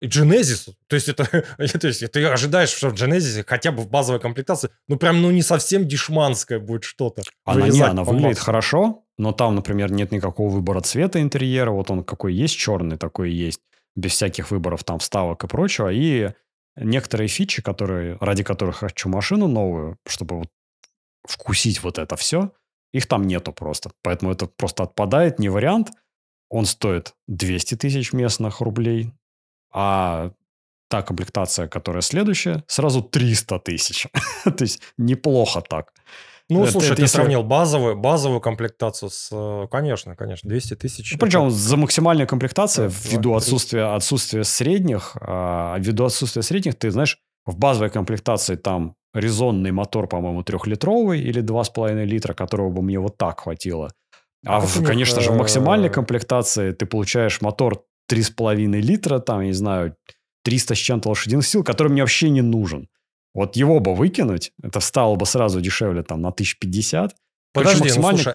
И Genesis, то есть это, то есть ты ожидаешь, что в Genesis хотя бы в базовой комплектации, ну прям, ну не совсем дешманское будет что-то. Она не, она выглядит хорошо, но там, например, нет никакого выбора цвета интерьера, вот он какой есть черный, такой есть, без всяких выборов там вставок и прочего, и некоторые фичи, которые, ради которых хочу машину новую, чтобы вот вкусить вот это все, их там нету просто. Поэтому это просто отпадает, не вариант. Он стоит 200 тысяч местных рублей, а та комплектация, которая следующая, сразу 300 тысяч. То есть неплохо так. Ну, это, слушай, это ты если... сравнил базовую, базовую комплектацию с... Э, конечно, конечно, 200 тысяч. Ну, причем это... за максимальная комплектация, да, ввиду отсутствия, отсутствия средних, а, ввиду отсутствия средних, ты знаешь, в базовой комплектации там резонный мотор, по-моему, трехлитровый или 2,5 литра, которого бы мне вот так хватило. А, а в, конечно же, в максимальной э, комплектации ты получаешь мотор 3,5 литра, там, я не знаю, 300 с чем-то лошадиных сил, который мне вообще не нужен. Вот его бы выкинуть, это стало бы сразу дешевле там на 1050. Подожди, ну, максимально... ну слушай,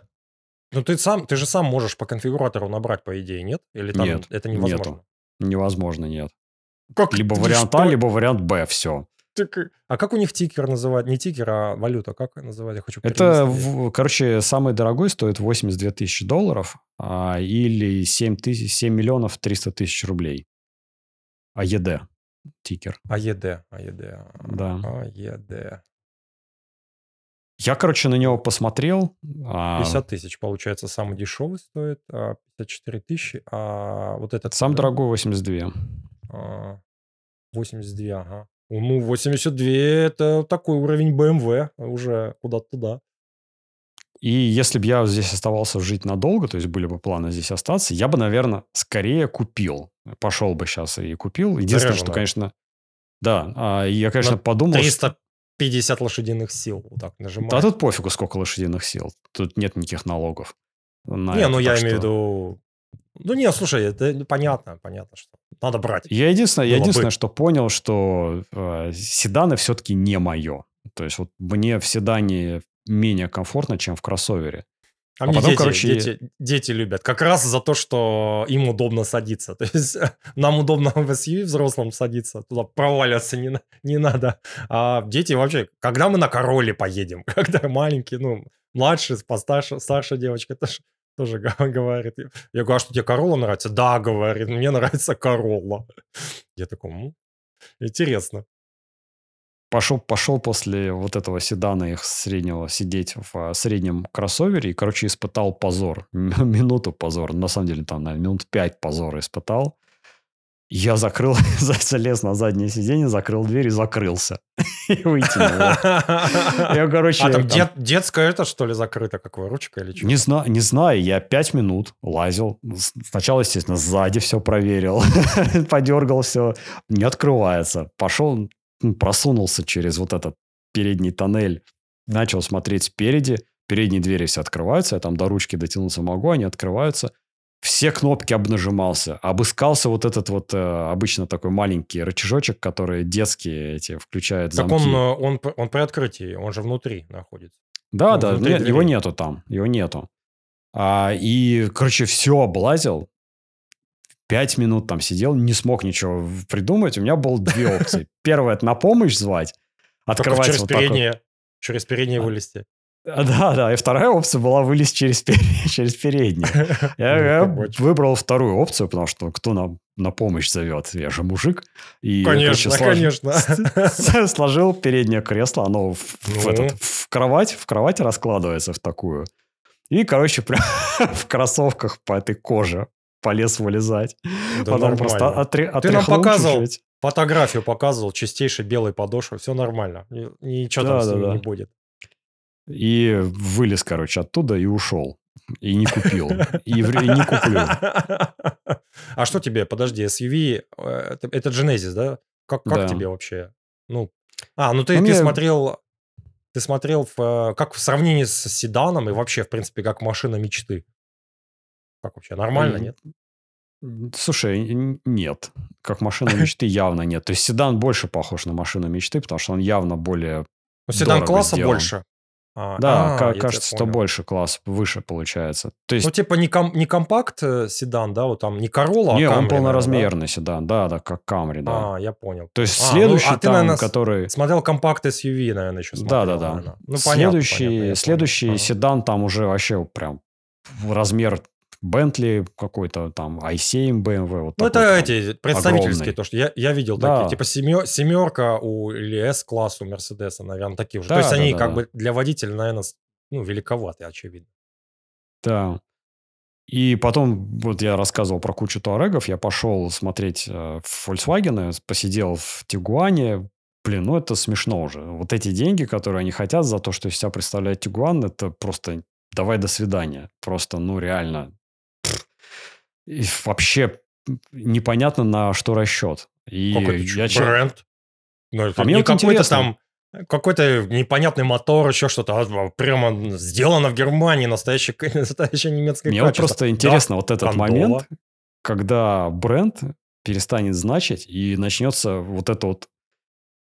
ну ты сам, ты же сам можешь по конфигуратору набрать, по идее, нет? Или там нет, это невозможно? Нету. Невозможно, нет. Как? Либо вариант что? А, либо вариант Б, все. Так, а как у них тикер называть? Не тикер, а валюта. Как называть? Я хочу Это, в, короче, самый дорогой стоит 82 тысячи долларов а, или 7, тысяч, 7 миллионов 300 тысяч рублей. АЕД тикер. АЕД, АЕД. Да. АЕД. Я, короче, на него посмотрел. 50 а тысяч, получается, самый дешевый стоит, 54 а тысячи, а вот этот... Сам дорогой 82. 82, а, ага. Ну, 82 это такой уровень BMW уже куда-то туда. И если бы я здесь оставался жить надолго, то есть были бы планы здесь остаться, я бы, наверное, скорее купил. Пошел бы сейчас и купил. Единственное, Заряженного. что, конечно... Да, а я, конечно, На подумал... 350 что... лошадиных сил вот так нажимаешь. Да тут пофигу, сколько лошадиных сил. Тут нет никаких налогов. На не, это, ну я что... имею в виду... Ну не, слушай, это понятно, понятно, что надо брать. Я единственное, я единственное бы. что понял, что э, седаны все-таки не мое. То есть вот мне в седане менее комфортно, чем в кроссовере. А, а потом, дети, короче... дети, дети любят. Как раз за то, что им удобно садиться. То есть нам удобно в SUV взрослым садиться, туда проваливаться не, не надо. А дети вообще, когда мы на короле поедем? Когда маленький, ну, младший, постарше, старшая девочка тоже, тоже говорит. Я говорю, а что тебе Королла нравится? Да, говорит, мне нравится Королла. Я такой, интересно пошел, пошел после вот этого седана их среднего сидеть в а, среднем кроссовере и, короче, испытал позор. Минуту позор. На самом деле, там, наверное, минут пять позора испытал. Я закрыл, залез на заднее сиденье, закрыл дверь и закрылся. И вытянул. Я, короче... А там, дет, детская это, что ли, закрыта, какой, ручка или что? Не, знаю, не знаю, я пять минут лазил. Сначала, естественно, сзади все проверил. Подергал все. Не открывается. Пошел, просунулся через вот этот передний тоннель, начал смотреть спереди, передние двери все открываются, я там до ручки дотянуться могу, они открываются. Все кнопки обнажимался. Обыскался вот этот вот э, обычно такой маленький рычажочек, который детские эти включают замки. Так он, э, он, он при открытии, он же внутри находится. Да, он да, нет, его нету там, его нету. А, и, короче, все облазил, пять минут там сидел, не смог ничего придумать. У меня было две опции. Первое – это на помощь звать. Открывать через вот переднее, вот. через переднее а, вылезти. Да, да. И вторая опция была вылезть через, через переднее. Я, ну, я выбрал вторую опцию, потому что кто на, на помощь зовет? Я же мужик. И, конечно, слож... конечно. Сложил переднее кресло, оно в, ну. в, этот, в кровать, в кровать раскладывается в такую. И, короче, прям в кроссовках по этой коже полез вылезать. Да Потом просто отре- Ты нам показывал, чуть-чуть. фотографию показывал, чистейшей белой подошвы, все нормально. Ничего да, там да, с да. не будет. И вылез, короче, оттуда и ушел. И не купил. И, и не куплю. А что тебе, подожди, SUV, э, это, это Genesis, да? Как, как да. тебе вообще? Ну, а, ну ты, ну, ты мне... смотрел, ты смотрел в, э, как в сравнении с седаном и вообще, в принципе, как машина мечты. Как вообще, нормально, нет? Слушай, нет. Как машина мечты явно нет. То есть седан больше похож на машину мечты, потому что он явно более ну, Седан класса сделан. больше. А, Да, а, кажется, что больше класс, выше получается. То есть, Ну, типа не, ком- не компакт э, седан, да, вот там не Corolla, не, а он Camry, полноразмерный седан, да, да, как Камри, да. да? А, я понял. То есть А, ну, следующий а ты, там, наверное, который... Смотрел компакт SUV, наверное, еще Да, смотрел. да, да. наверное. Ну, понятно, следующий понятно, следующий Ага. седан там уже вообще прям размер Бентли какой-то, там i7 BMW. Вот Ну, это прям. эти представительские, огромный. то, что я, я видел Да. такие, типа семё- семерка у или S-класс у Мерседеса, наверное, такие уже. Да, то есть да, они да, как да. бы для водителя, наверное, ну, великоваты, очевидно. Да. И потом, вот я рассказывал про кучу туарегов, я пошел смотреть э, в Volkswagen, посидел в Тигуане. Блин, ну это смешно уже. Вот эти деньги, которые они хотят за то, что из себя представляет Тигуан, это просто давай до свидания. Просто, ну реально. И вообще непонятно на что расчет. И Какой это я бренд? Ну, это А мне не какой-то там какой-то непонятный мотор, еще что-то, а, прямо сделано в Германии, настоящее, настоящее немецкое Мне вот просто интересно вот этот кондола. момент, когда бренд перестанет значить и начнется вот это вот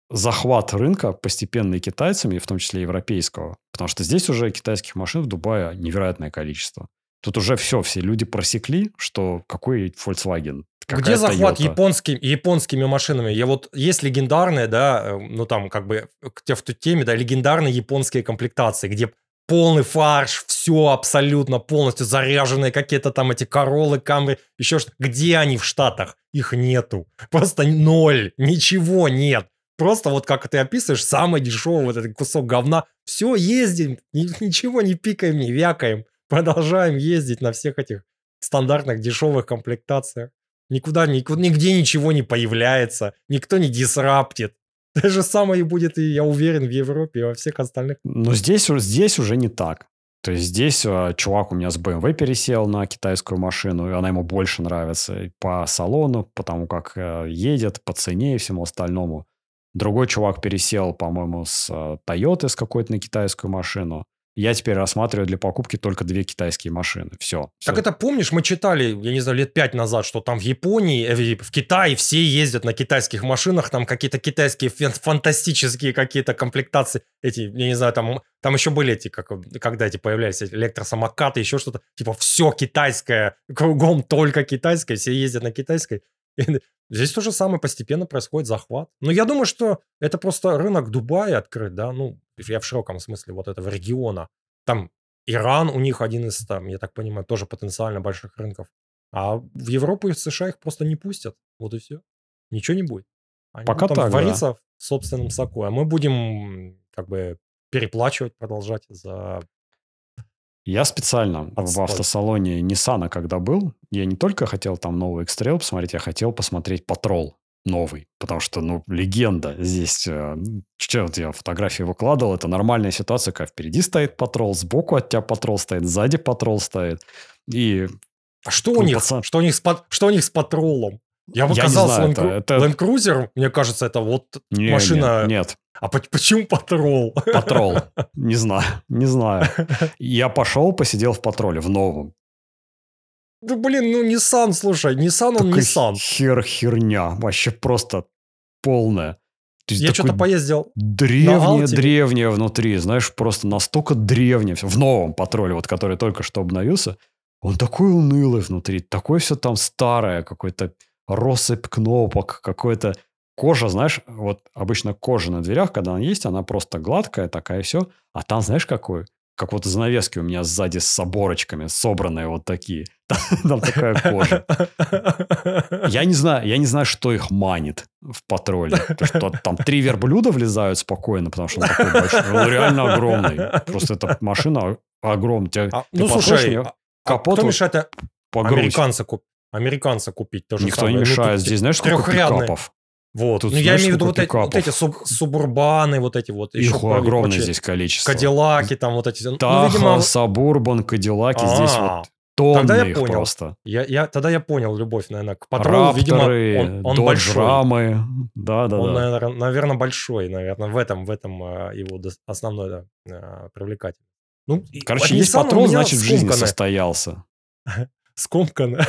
захват рынка постепенный китайцами, в том числе европейского. Потому что здесь уже китайских машин в Дубае невероятное количество. Тут уже все, все люди просекли, что какой Volkswagen, какая Где захват Toyota. японским, японскими машинами? Я вот есть легендарные, да, э, ну там как бы к те- в той теме, да, легендарные японские комплектации, где полный фарш, все абсолютно полностью заряженные какие-то там эти королы, камры, еще что Где они в Штатах? Их нету. Просто ноль, ничего нет. Просто вот как ты описываешь, самый дешевый вот этот кусок говна. Все, ездим, ни- ничего не пикаем, не вякаем. Продолжаем ездить на всех этих стандартных дешевых комплектациях. Никуда, никуда, нигде ничего не появляется, никто не дисраптит. То же самое и будет, и я уверен, в Европе и во всех остальных. Но здесь, здесь уже не так. То есть здесь э, чувак у меня с BMW пересел на китайскую машину, и она ему больше нравится и по салону, потому как э, едет, по цене и всему остальному. Другой чувак пересел, по-моему, с Toyota с какой-то на китайскую машину. Я теперь рассматриваю для покупки только две китайские машины. Все. Так это помнишь, мы читали, я не знаю, лет пять назад, что там в Японии, э, в Китае все ездят на китайских машинах, там какие-то китайские фантастические какие-то комплектации, эти, я не знаю, там, там еще были эти, как, когда эти появлялись, электросамокаты, еще что-то, типа все китайское, кругом только китайское, все ездят на китайской. Здесь то же самое постепенно происходит захват. Но я думаю, что это просто рынок Дубая открыт, да, ну, я в широком смысле вот этого региона. Там Иран у них один из, там, я так понимаю, тоже потенциально больших рынков. А в Европу и в США их просто не пустят. Вот и все. Ничего не будет. Они Пока будут там так, да. вариться в собственном соку. А мы будем как бы переплачивать, продолжать за... Я специально в Отстой. автосалоне Nissan, когда был, я не только хотел там новый X-Trail посмотреть, я хотел посмотреть Patrol новый. Потому что, ну, легенда здесь. Э, че, вот я фотографии выкладывал, это нормальная ситуация, когда впереди стоит Patrol, сбоку от тебя Patrol стоит, сзади Patrol стоит. И А что у Ну, них? пацан- Что у них с, что у них с патролом? Я Я не показал знаю, Land, это- это- Land Cruiser, мне кажется, это вот не, машина... Нет, нет, А по- почему патрол? Патрол. Не знаю, не знаю. Я пошел, посидел в Патроле, в новом. Да блин, ну Nissan, слушай, Nissan он Nissan. хер херня. Вообще просто полная. Я что-то поездил. Древнее, древнее внутри, знаешь, просто настолько древнее все. В новом патруле, вот который только что обновился, он такой унылый внутри, такое все там старое, какой-то россыпь кнопок, какой-то кожа, знаешь, вот обычно кожа на дверях, когда она есть, она просто гладкая такая, все, а там, знаешь, какой? Как вот занавески у меня сзади с оборочками, собранные вот такие. Там такая кожа. Я не знаю, я не знаю, что их манит в патруле. То, что там три верблюда влезают спокойно, потому что он такой большой. Он реально огромный. Просто эта машина огромная. Тебя- А, ты ну слушай, а- а капот кто вот мешает э, по грудь. американца, куп- американца купить? То же Никто самое. не Ну, мешает. тут Здесь знаешь, сколько пикапов? Вот. Тут ну, я знаешь, имею в виду вот эти, вот эти суб- субурбаны, вот эти вот. Их огромное прочие здесь количество. Кадиллаки там вот эти. Ну, Таха, видимо, Сабурбан, Кадиллаки. Здесь А, вот тонны тогда я их понял. просто. я, я, тогда я понял любовь, наверное, к патрулу. Видимо, Рапторы, он, он Dodge большой. Рамы. Да-да-да. Он, наверное, большой, наверное, в этом, в этом а, его основной да, а, привлекательность. Ну, Короче, есть меня значит, в жизни состоялся. скомканное,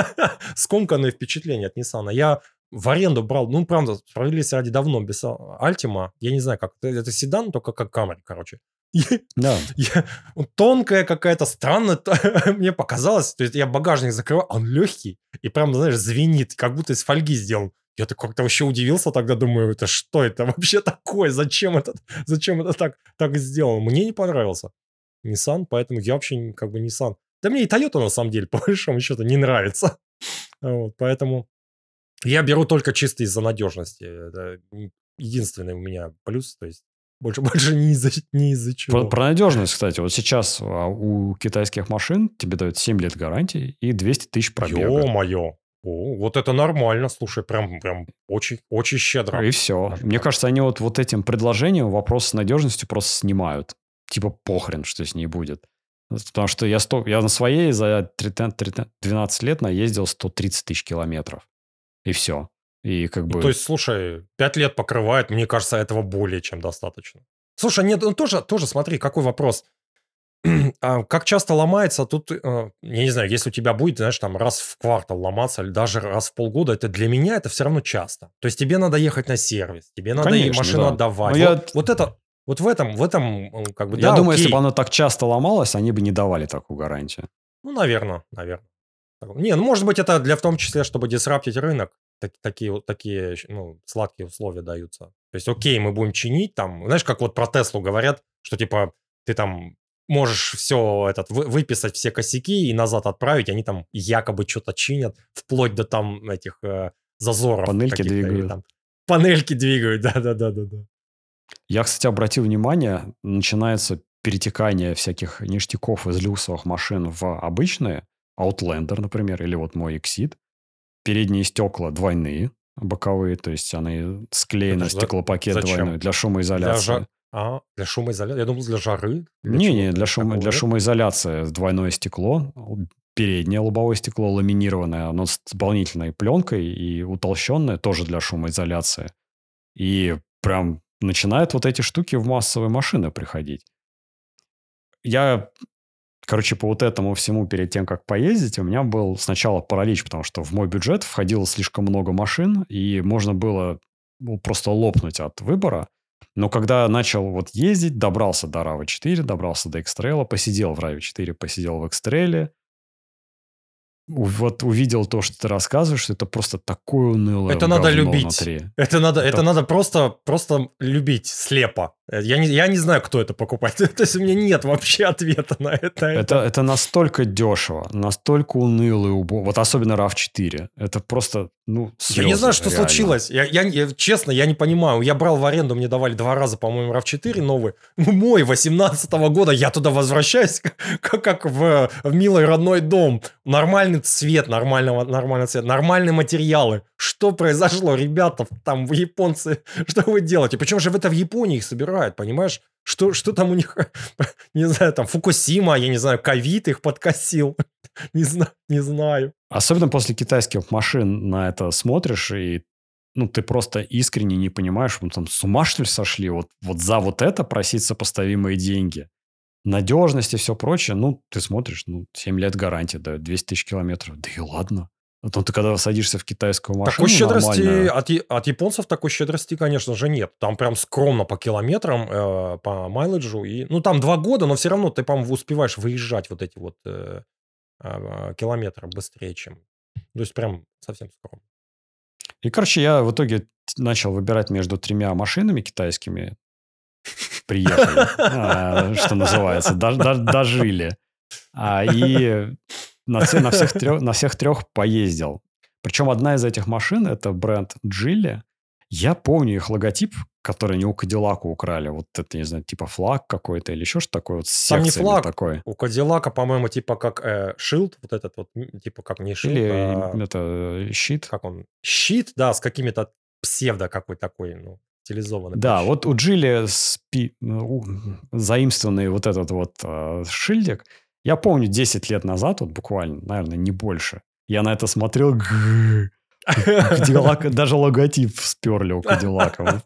скомканное впечатление от Nissan. Я в аренду брал, ну, правда, справедливости ради давно без Альтима. Я не знаю, как. Это, седан, только как Камри, короче. Да. Я, он тонкая какая-то, странная, мне показалось. То есть я багажник закрываю, а он легкий и прям, знаешь, звенит, как будто из фольги сделан. Я так как-то вообще удивился тогда, думаю, это что это вообще такое? Зачем это, зачем это так, так сделано? Мне не понравился Nissan, поэтому я вообще как бы Nissan. Да мне и Toyota на самом деле, по большому счету, не нравится. Вот, поэтому я беру только чисто из-за надежности. Это единственный у меня плюс. То есть больше, больше не из-за, не из-за чего. Про, про надежность, кстати. Вот сейчас а, у китайских машин тебе дают 7 лет гарантии и 200 тысяч пробега. Ё-моё. О, вот это нормально, слушай, прям, прям очень, очень щедро. И все. Мне кажется, они вот, вот этим предложением вопрос с надежностью просто снимают. Типа похрен, что с ней будет. Потому что я, 100, я на своей за 12 лет наездил 130 тысяч километров. И все. И как бы... Ну, то есть, слушай, 5 лет покрывает, мне кажется, этого более чем достаточно. Слушай, нет, ну тоже, тоже смотри, какой вопрос. а как часто ломается, тут, э, я не знаю, если у тебя будет, знаешь, там раз в квартал ломаться, или даже раз в полгода, это для меня это все равно часто. То есть тебе надо ехать на сервис, тебе надо Конечно, машину да. отдавать. Вот, я... вот это, вот в этом, в этом, как бы, Я да, думаю, окей. если бы оно так часто ломалось, они бы не давали такую гарантию. Ну, наверное, наверное. Не, ну, может быть, это для в том числе, чтобы дисраптить рынок. Так, такие, такие ну, сладкие условия даются. То есть, окей, мы будем чинить там. Знаешь, как вот про Теслу говорят, что типа ты там можешь все этот вы, выписать все косяки и назад отправить, они там якобы что-то чинят, вплоть до там этих э, зазоров. Панельки двигают. Там, панельки двигают, да-да-да-да-да. Я, кстати, обратил внимание, начинается перетекание всяких ништяков из люксовых машин в обычные. Outlander, например, или вот мой Exit. Передние стекла двойные, боковые, то есть они склеены, стеклопакет Зачем? двойной для шумоизоляции. Для, а, для шумоизоляции? Я думал, для жары. Не-не, для, для, шума, для шумоизоляции двойное стекло, переднее лобовое стекло ламинированное, оно с дополнительной пленкой и утолщенное, тоже для шумоизоляции. И прям начинают вот эти штуки в массовые машины приходить. Я, короче, по вот этому всему перед тем, как поездить, у меня был сначала паралич, потому что в мой бюджет входило слишком много машин, и можно было ну, просто лопнуть от выбора. Но когда начал вот ездить, добрался до RAV4, добрался до X-Trail, посидел в RAV4, посидел в X-Trail, вот увидел то, что ты рассказываешь, это просто такое унылое Это надо любить. Внутри. Это надо, это... это надо просто, просто любить слепо. Я не, я не знаю, кто это покупает. То есть у меня нет вообще ответа на это. Это, это настолько дешево, настолько уныло и убо... Вот особенно RAV4. Это просто, ну, слезы, Я не знаю, что реально. случилось. Я, я, я, честно, я не понимаю. Я брал в аренду, мне давали два раза, по-моему, RAV4 новый. Мой 18 -го года, я туда возвращаюсь, как, как в, в милый родной дом. Нормальный цвет, нормального, нормальный цвет, нормальные материалы. Что произошло, ребята, там, в японцы, что вы делаете? Причем же это в Японии их собирают, понимаешь? Что, что там у них, не знаю, там, Фукусима, я не знаю, ковид их подкосил. не, знаю, не знаю. Особенно после китайских машин на это смотришь, и ну, ты просто искренне не понимаешь, ну, там, с ума что ли сошли? Вот, вот за вот это просить сопоставимые деньги надежность и все прочее, ну, ты смотришь, ну, 7 лет гарантии дают, 200 тысяч километров, да и ладно. Потом ты когда садишься в китайскую машину Такой щедрости от, от японцев такой щедрости, конечно же, нет. Там прям скромно по километрам, э, по майледжу. И, ну, там два года, но все равно ты, по-моему, успеваешь выезжать вот эти вот э, э, километры быстрее, чем... То есть прям совсем скромно. И, короче, я в итоге начал выбирать между тремя машинами китайскими приехали, а, что называется, дожили. А, и на всех трех, на всех трех поездил. Причем одна из этих машин, это бренд Джилли. Я помню их логотип, который они у Кадиллака украли. Вот это, не знаю, типа флаг какой-то или еще что такое. Вот Там не флаг. Такой. У Кадиллака, по-моему, типа как э, шилд, вот этот вот, типа как не шилд, Или а... это э, щит. Как он? Щит, да, с какими-то псевдо какой такой, ну, стилизованный. Да, вот у Джилли спи... Ну, заимствованный вот этот вот э, шильдик, я помню 10 лет назад, вот буквально, наверное, не больше, я на это смотрел, даже логотип сперли у Кадиллака.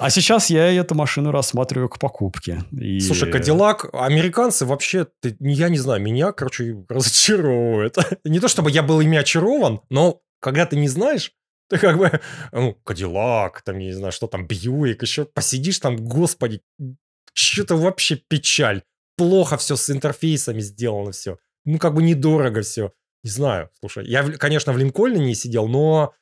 А сейчас я эту машину рассматриваю к покупке. И... Слушай, Кадиллак, американцы вообще, ты, я не знаю, меня, короче, разочаровывают. Не то чтобы я был ими очарован, но когда ты не знаешь, ты как бы, ну, Кадиллак, там, не знаю, что там, Бьюик, еще посидишь там, господи, Что-то вообще печаль. Плохо все с интерфейсами сделано все. Ну, как бы недорого все. Не знаю, слушай, я, конечно, в Линкольне не сидел, но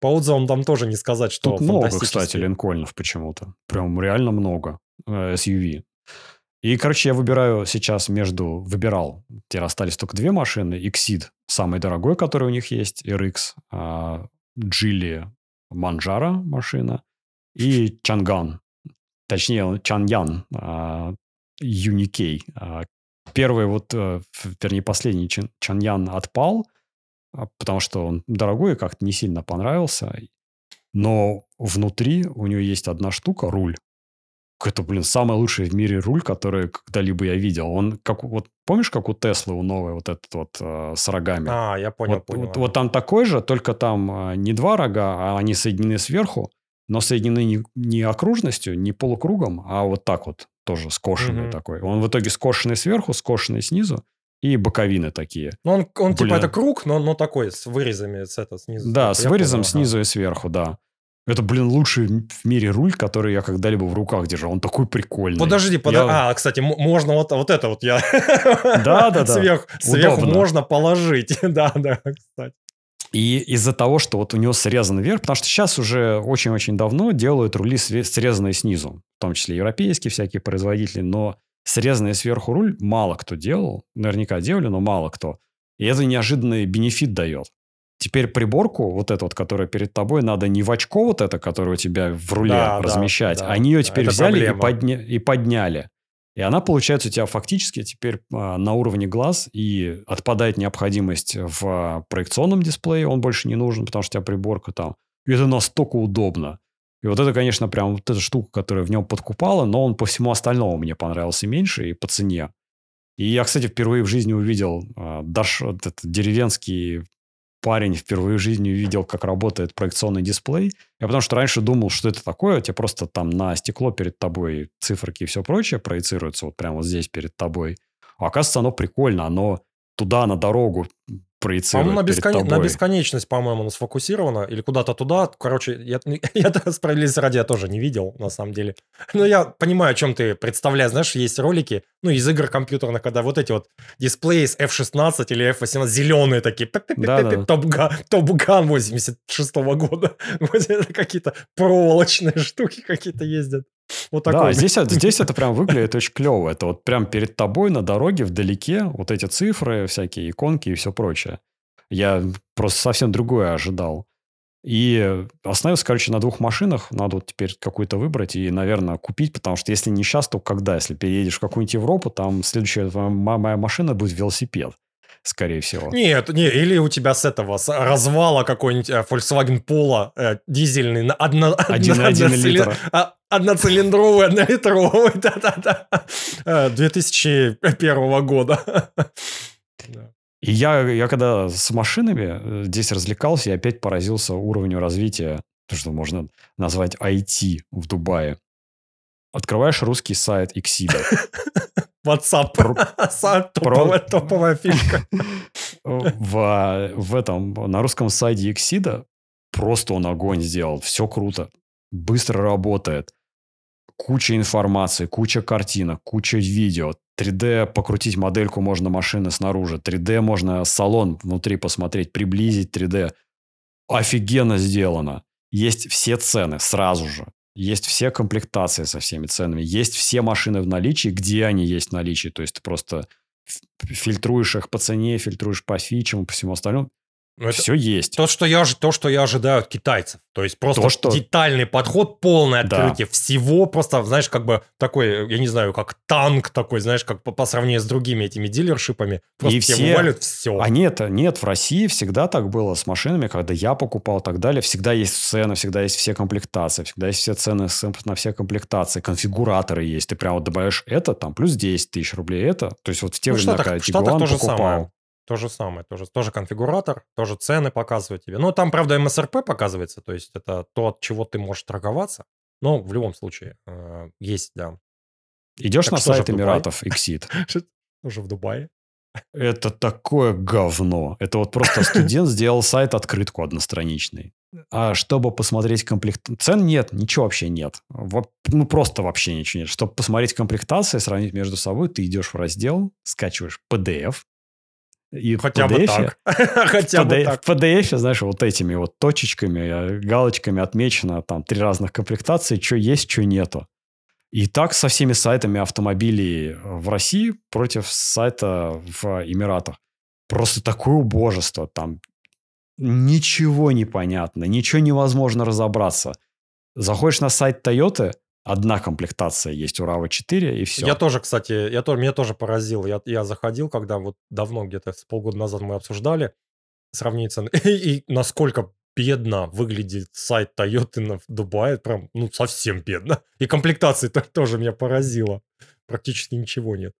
по отзывам там тоже не сказать, что Тут много, кстати, Линкольнов почему-то. Прям реально много э, SUV. И, короче, я выбираю сейчас между... Выбирал. Теперь остались только две машины. Exceed, самый дорогой, который у них есть, RX. А, Geely Manjaro машина. И Чанган. Точнее, Чаньян. А, Юникей. А, первый вот, э, вернее, последний Чаньян отпал, а, потому что он дорогой и как-то не сильно понравился. Но внутри у него есть одна штука, руль. Это, блин, самый лучший в мире руль, который когда-либо я видел. Он как вот помнишь, как у Теслы у новой вот этот вот э, с рогами? А, я понял, вот, понял. Вот, вот там такой же, только там э, не два рога, а они соединены сверху, но соединены не, не окружностью, не полукругом, а вот так вот тоже скошенный mm-hmm. такой. Он в итоге скошенный сверху, скошенный снизу и боковины такие. Ну, он, он типа это круг, но, но такой, с вырезами с это, снизу. Да, с вырезом понял, снизу ага. и сверху, да. Это, блин, лучший в мире руль, который я когда-либо в руках держал. Он такой прикольный. Подожди, подожди. Я... А, кстати, можно вот, вот это вот я... Да, да, да. Сверху, сверху можно положить. да, да, кстати. И из-за того, что вот у него срезан вверх, потому что сейчас уже очень-очень давно делают рули срезанные снизу, в том числе европейские всякие производители, но срезанный сверху руль мало кто делал, наверняка делали, но мало кто. И это неожиданный бенефит дает. Теперь приборку, вот эту вот, которая перед тобой, надо не в очко вот это, которое у тебя в руле да, размещать, да, да. они ее теперь взяли и, подня... и подняли. И она, получается, у тебя фактически теперь а, на уровне глаз, и отпадает необходимость в проекционном дисплее, он больше не нужен, потому что у тебя приборка там. И это настолько удобно. И вот это, конечно, прям вот эта штука, которая в нем подкупала, но он по всему остальному мне понравился меньше и по цене. И я, кстати, впервые в жизни увидел э, даш, этот деревенский парень впервые в жизни увидел, как работает проекционный дисплей. Я потому что раньше думал, что это такое, тебе просто там на стекло перед тобой циферки и все прочее проецируются вот прямо вот здесь перед тобой. А оказывается, оно прикольно, оно туда, на дорогу проецирует По-моему, на, бескон... на бесконечность, по-моему, оно сфокусировано. Или куда-то туда. Короче, я, я справедливости ради я тоже не видел, на самом деле. Но я понимаю, о чем ты представляешь. Знаешь, есть ролики, ну, из игр компьютерных, когда вот эти вот дисплеи с F16 или F18 зеленые такие. Топ-ган 86 года. Это какие-то проволочные штуки какие-то ездят. Вот такой. Да, здесь, здесь это прям выглядит очень клево. Это вот прям перед тобой на дороге вдалеке вот эти цифры, всякие иконки и все прочее. Я просто совсем другое ожидал. И остановился, короче, на двух машинах. Надо вот теперь какую-то выбрать и, наверное, купить, потому что если не сейчас, то когда? Если переедешь в какую-нибудь Европу, там следующая моя машина будет велосипед скорее всего. Нет, не, или у тебя с этого, с развала какой-нибудь э, Volkswagen Polo э, дизельный, на одно, один, одно, один одноцилин... литр. А, одноцилиндровый, однолитровый, да-да-да, 2001 э, года. И я, я когда с машинами здесь развлекался, я опять поразился уровню развития, то, что можно назвать IT в Дубае. Открываешь русский сайт Exida. WhatsApp. топовая, топовая фишка. В, в этом, на русском сайте Exida просто он огонь сделал. Все круто. Быстро работает. Куча информации, куча картинок, куча видео. 3D покрутить модельку можно машины снаружи. 3D можно салон внутри посмотреть, приблизить 3D. Офигенно сделано. Есть все цены сразу же. Есть все комплектации со всеми ценами. Есть все машины в наличии, где они есть в наличии. То есть ты просто фильтруешь их по цене, фильтруешь по фичам, по всему остальному. Но ну, Все есть. То что, я, то, что я ожидаю от китайцев. То есть просто то, что... детальный подход, полное открытие да. всего. Просто, знаешь, как бы такой, я не знаю, как танк такой, знаешь, как по, по сравнению с другими этими дилершипами. Просто и все вывалят все. А нет, нет, в России всегда так было с машинами, когда я покупал и так далее. Всегда есть цены, всегда есть все комплектации, всегда есть все цены на все комплектации, конфигураторы есть. Ты прям вот добавляешь это, там, плюс 10 тысяч рублей это. То есть вот в те ну, времена, когда Тигуан покупал... Самое. То же самое, тоже, тоже конфигуратор, тоже цены показывают тебе. Ну, там, правда, MSRP показывается, то есть это то, от чего ты можешь торговаться. Но в любом случае э, есть, да. Идешь так на сайт Эмиратов, Exit. Уже в Дубае? Это такое говно. Это вот просто студент сделал сайт открытку одностраничный. А чтобы посмотреть комплект... Цен нет, ничего вообще нет. Ну, просто вообще ничего нет. Чтобы посмотреть комплектации, сравнить между собой, ты идешь в раздел, скачиваешь PDF, и Хотя бы так. Хотя бы так. В PDF, знаешь, вот этими вот точечками, э, галочками отмечено там три разных комплектации, что есть, что нету. И так со всеми сайтами автомобилей в России против сайта в Эмиратах. Просто такое убожество. Там ничего не понятно, ничего невозможно разобраться. Заходишь на сайт Toyota, одна комплектация есть у RAV4, и все. Я тоже, кстати, я тоже, меня тоже поразил. Я, я заходил, когда вот давно, где-то полгода назад мы обсуждали сравнение цен, и, и насколько бедно выглядит сайт Toyota в Дубае, прям, ну, совсем бедно. И комплектации -то тоже меня поразило. Практически ничего нет.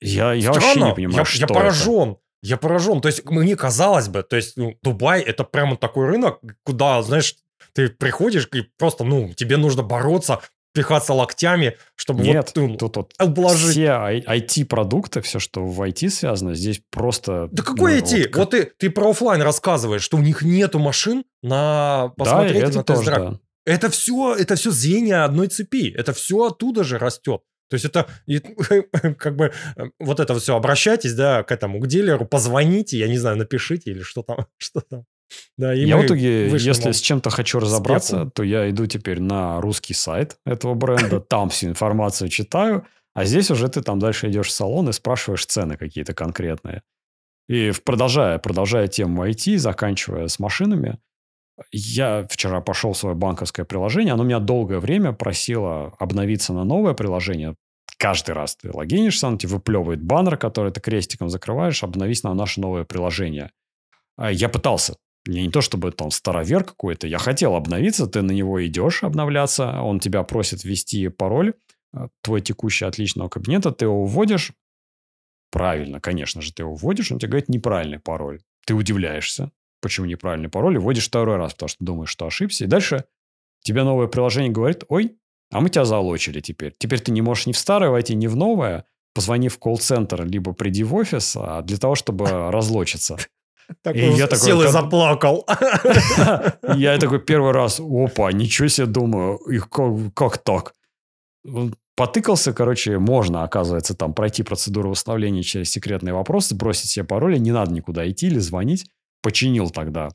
Я, я вообще не понимаю, я, что я поражен. Это. Я поражен. То есть, мне казалось бы, то есть, ну, Дубай это прямо такой рынок, куда, знаешь, ты приходишь и просто, ну, тебе нужно бороться, пихаться локтями, чтобы Нет, вот, ну, тут вот обложить. Все IT-продукты, все, что в IT связано, здесь просто... Да какой ну, IT? Вот, вот ты, ты про офлайн рассказываешь, что у них нету машин на посмотреть да, это на тест Да. Это все, это все звенья одной цепи. Это все оттуда же растет. То есть это как бы вот это все обращайтесь, да, к этому, к дилеру, позвоните, я не знаю, напишите или что там, что там. Да, и я в итоге, если с чем-то хочу разобраться, то я иду теперь на русский сайт этого бренда, там всю информацию читаю, а здесь уже ты там дальше идешь в салон и спрашиваешь цены какие-то конкретные. И продолжая, продолжая тему IT, заканчивая с машинами, я вчера пошел в свое банковское приложение, оно меня долгое время просило обновиться на новое приложение. Каждый раз ты логинишься, оно тебе выплевывает баннер, который ты крестиком закрываешь, обновись на наше новое приложение. А я пытался я не то чтобы там старовер какой-то, я хотел обновиться, ты на него идешь обновляться, он тебя просит ввести пароль, э, твой текущий отличного кабинета, ты его вводишь, правильно, конечно же, ты его вводишь, он тебе говорит неправильный пароль. Ты удивляешься, почему неправильный пароль, и вводишь второй раз, потому что думаешь, что ошибся, и дальше тебе новое приложение говорит, ой, а мы тебя залочили теперь. Теперь ты не можешь ни в старое войти, ни в новое, позвони в колл-центр, либо приди в офис а для того, чтобы разлочиться. Такой и я такой, сел и заплакал. Я такой первый раз, опа, ничего себе думаю, их как, как так? Потыкался, короче, можно, оказывается, там пройти процедуру восстановления через секретные вопросы, бросить себе пароли, не надо никуда идти или звонить. Починил тогда.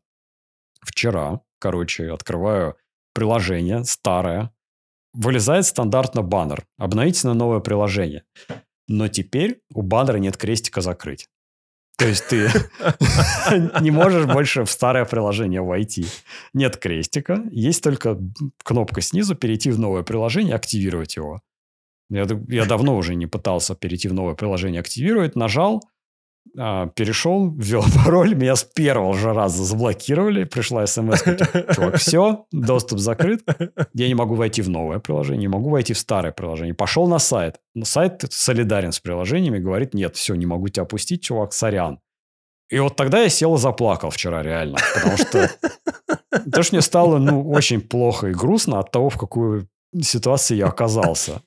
Вчера, короче, открываю приложение старое, вылезает стандартно баннер. Обновите на новое приложение. Но теперь у баннера нет крестика закрыть. То есть ты не можешь больше в старое приложение войти. Нет крестика, есть только кнопка снизу перейти в новое приложение, активировать его. Я, я давно уже не пытался перейти в новое приложение, активировать, нажал, а, перешел, ввел пароль, меня с первого же раза заблокировали, пришла смс, чувак, все, доступ закрыт, я не могу войти в новое приложение, не могу войти в старое приложение. Пошел на сайт, но сайт солидарен с приложениями, говорит, нет, все, не могу тебя пустить, чувак, сорян. И вот тогда я сел и заплакал вчера реально, потому что, потому что мне стало ну, очень плохо и грустно от того, в какую ситуацию я оказался.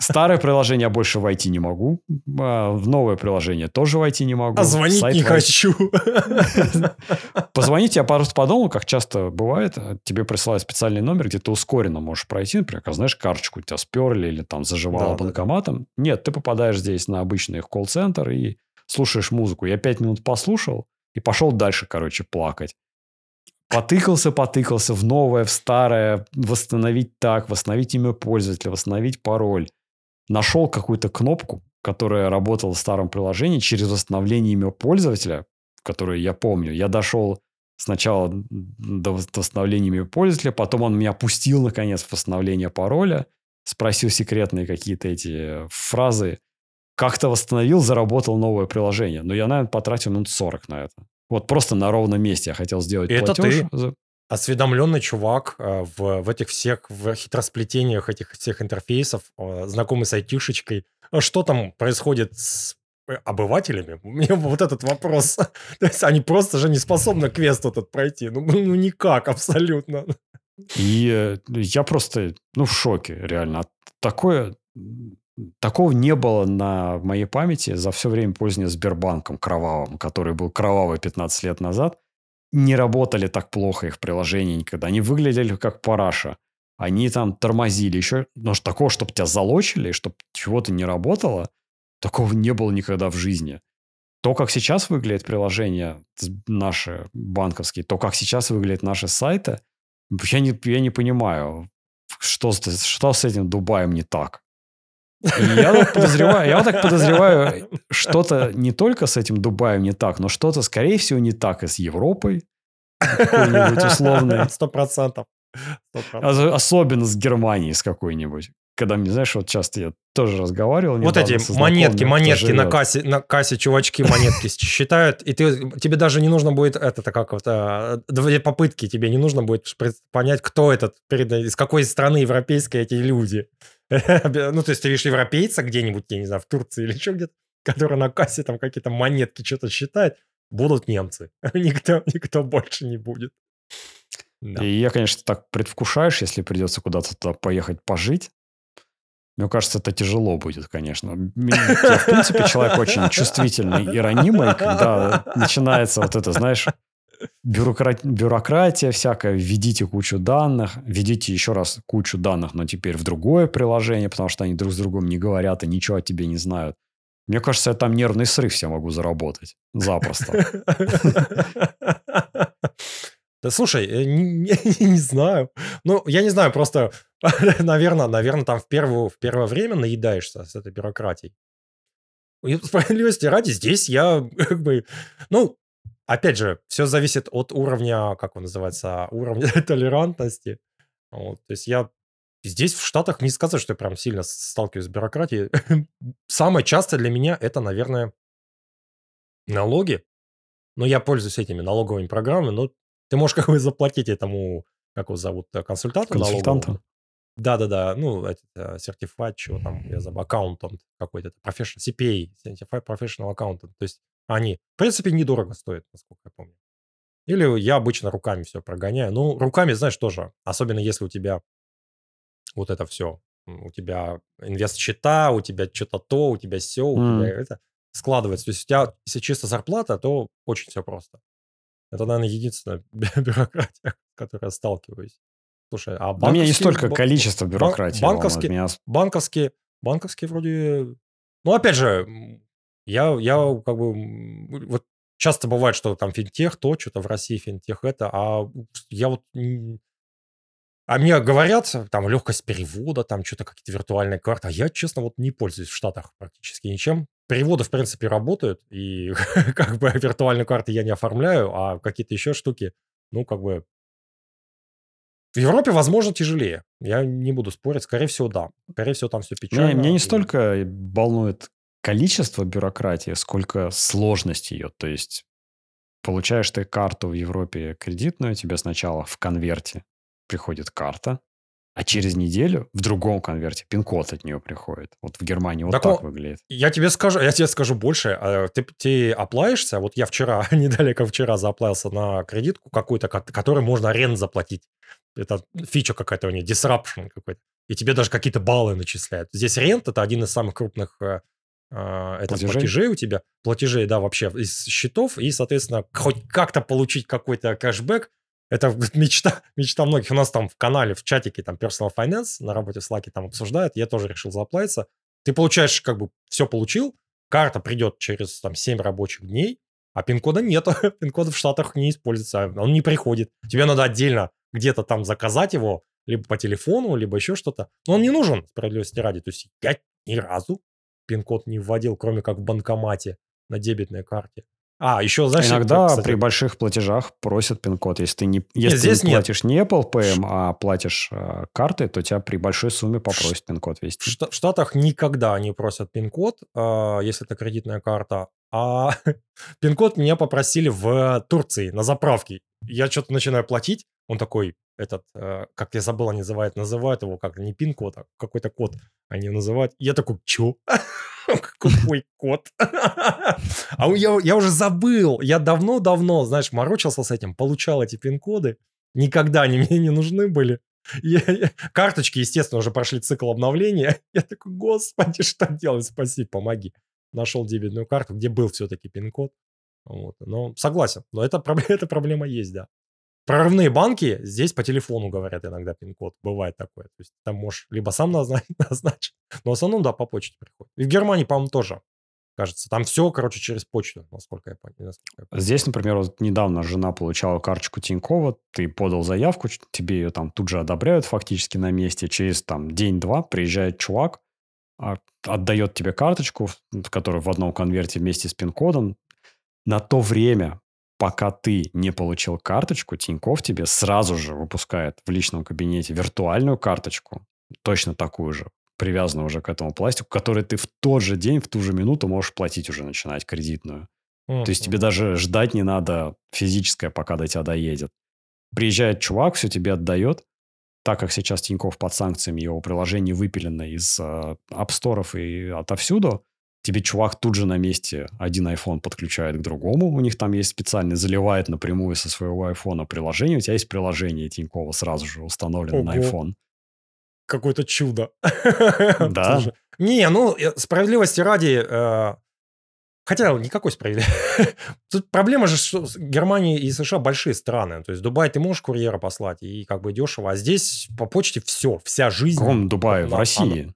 Старое приложение я больше войти не могу. А в новое приложение тоже войти не могу. А звонить Сайт не войти. хочу. Позвонить я просто подумал, как часто бывает. Тебе присылают специальный номер, где ты ускоренно можешь пройти. Например, как, знаешь, карточку у тебя сперли или там заживало да, банкоматом. Да. Нет, ты попадаешь здесь на обычный колл-центр и слушаешь музыку. Я пять минут послушал и пошел дальше, короче, плакать. Потыкался, потыкался в новое, в старое, восстановить так, восстановить имя пользователя, восстановить пароль. Нашел какую-то кнопку, которая работала в старом приложении через восстановление имя пользователя, которую я помню. Я дошел сначала до восстановления имя пользователя, потом он меня пустил, наконец, в восстановление пароля, спросил секретные какие-то эти фразы, как-то восстановил, заработал новое приложение. Но я, наверное, потратил минут 40 на это. Вот просто на ровном месте я хотел сделать это платеж. ты осведомленный чувак э, в, в этих всех в хитросплетениях этих всех интерфейсов, э, знакомый с айтишечкой. А что там происходит с э, обывателями? Мне вот этот вопрос. То есть они просто же не способны квест этот пройти. Ну, ну никак, абсолютно. И я просто, ну, в шоке, реально. Такое такого не было на моей памяти за все время пользования Сбербанком кровавым, который был кровавый 15 лет назад. Не работали так плохо их приложения никогда. Они выглядели как параша. Они там тормозили еще. Но такого, чтобы тебя залочили, чтобы чего-то не работало, такого не было никогда в жизни. То, как сейчас выглядят приложения наши банковские, то, как сейчас выглядят наши сайты, я не, я не понимаю, что, что с этим Дубаем не так. И я так подозреваю, я вот так подозреваю, что-то не только с этим Дубаем не так, но что-то, скорее всего, не так и с Европой. Какой-нибудь условный. Сто процентов. Особенно с Германией с какой-нибудь когда мне, знаешь, вот часто я тоже разговаривал. Вот эти монетки, монетки на кассе, на кассе чувачки монетки считают, и ты, тебе даже не нужно будет это, как вот, две попытки, тебе не нужно будет понять, кто этот, из какой страны европейской эти люди. ну, то есть ты видишь европейца где-нибудь, я не знаю, в Турции или еще где-то, который на кассе там какие-то монетки что-то считает, будут немцы. никто, никто больше не будет. Да. И я, конечно, так предвкушаешь, если придется куда-то туда поехать пожить. Мне кажется, это тяжело будет, конечно. Я, в принципе, человек очень чувствительный и ранимый, когда начинается вот это, знаешь, бюрократ... бюрократия всякая, введите кучу данных, введите еще раз кучу данных, но теперь в другое приложение, потому что они друг с другом не говорят и ничего о тебе не знают. Мне кажется, я там нервный срыв все могу заработать. Запросто. Да слушай, не, не, не знаю. Ну, я не знаю, просто, наверное, наверное, там в, первую, в первое время наедаешься с этой бюрократией. И справедливости ради, здесь я как бы... Ну, опять же, все зависит от уровня, как он называется, уровня толерантности. Вот, то есть я здесь в Штатах не сказать, что я прям сильно сталкиваюсь с бюрократией. Самое частое для меня это, наверное, налоги. Но я пользуюсь этими налоговыми программами, но ты можешь как бы заплатить этому, как его зовут, э, консультанту Консультанту? Да-да-да, ну, этот, certified, чего там, я забыл, аккаунтант какой-то, professional, CPA, Certified Professional Accountant. То есть они, в принципе, недорого стоят, насколько я помню. Или я обычно руками все прогоняю. Ну, руками, знаешь, тоже, особенно если у тебя вот это все, у тебя инвест-счета, у тебя что-то то, у тебя все, у mm. тебя это складывается. То есть у тебя, если чисто зарплата, то очень все просто. Это, наверное, единственная бюрократия, с которой я сталкиваюсь. Слушай, а банковские... У меня не столько количество бюрократии. Банковские, меня... банковские, банковские вроде... Ну, опять же, я, я как бы... Вот часто бывает, что там финтех то, что-то в России финтех это, а я вот... А мне говорят, там, легкость перевода, там, что-то какие-то виртуальные карты. А я, честно, вот не пользуюсь в Штатах практически ничем переводы, в принципе, работают, и как бы виртуальные карты я не оформляю, а какие-то еще штуки, ну, как бы... В Европе, возможно, тяжелее. Я не буду спорить. Скорее всего, да. Скорее всего, там все печально. Меня, меня не столько волнует количество бюрократии, сколько сложность ее. То есть, получаешь ты карту в Европе кредитную, тебе сначала в конверте приходит карта, а через неделю в другом конверте пин-код от нее приходит. Вот в Германии вот так, так выглядит. Я тебе скажу, я тебе скажу больше. А, ты, ты оплаешься, вот я вчера, не далее как вчера, заплавился на кредитку какую-то, которой можно аренду заплатить. Это фича какая-то у нее, disruption какой-то. И тебе даже какие-то баллы начисляют. Здесь рент – это один из самых крупных э, это платежей? платежей у тебя. Платежей, да, вообще из счетов. И, соответственно, хоть как-то получить какой-то кэшбэк – это мечта, мечта многих. У нас там в канале, в чатике, там, Personal Finance на работе в Slack там обсуждают. Я тоже решил заплатиться. Ты получаешь, как бы, все получил. Карта придет через, там, 7 рабочих дней. А пин-кода нет. пин-кода в Штатах не используется. Он не приходит. Тебе надо отдельно где-то там заказать его, либо по телефону, либо еще что-то. Но он не нужен, справедливости ради. То есть я ни разу пин-код не вводил, кроме как в банкомате на дебетной карте. А, еще, знаешь... Иногда кстати, при больших платежах просят пин-код. Если ты не, если здесь ты не платишь нет. не Apple Pay, а платишь э, картой, то тебя при большой сумме попросят пин-код ввести. В Штатах никогда не просят пин-код, э, если это кредитная карта. А пин-код меня попросили в Турции на заправке. Я что-то начинаю платить, он такой, этот, э, как я забыл, они называют, называют его как не пин-код, а какой-то код они называют. Я такой, чё? Какой код? А я, я уже забыл. Я давно-давно, знаешь, морочился с этим, получал эти пин-коды. Никогда они мне не нужны были. карточки, естественно, уже прошли цикл обновления. Я такой, господи, что делать? Спаси, помоги. Нашел дебетную карту, где был все-таки пин-код. Вот. Но согласен, но это, эта проблема есть, да. Прорывные банки здесь по телефону говорят иногда пин-код. Бывает такое. То есть там можешь либо сам назначить, но в основном, да, по почте приходит. И в Германии, по-моему, тоже кажется. Там все, короче, через почту, насколько я понял. Здесь, например, вот недавно жена получала карточку Тинькова, ты подал заявку, тебе ее там тут же одобряют фактически на месте. Через там день-два приезжает чувак, а, отдает тебе карточку, которая в одном конверте вместе с пин-кодом. На то время, пока ты не получил карточку, Тиньков тебе сразу же выпускает в личном кабинете виртуальную карточку, точно такую же, привязанную уже к этому пластику, который ты в тот же день, в ту же минуту можешь платить уже, начинать кредитную. Mm-hmm. То есть тебе даже ждать не надо физическое, пока до тебя доедет. Приезжает чувак, все тебе отдает, так как сейчас Тиньков под санкциями, его приложение выпилено из э, Store и отовсюду, тебе чувак тут же на месте один iPhone подключает к другому, у них там есть специальный, заливает напрямую со своего iPhone приложение, у тебя есть приложение Тинькова сразу же установлено Ого. на iPhone. Какое-то чудо. Да. Не, ну, справедливости ради, э, Хотя никакой справедливости. Тут проблема же, что Германия и США большие страны. То есть Дубай ты можешь курьера послать и как бы дешево. А здесь по почте все, вся жизнь. В каком Дубае? В России.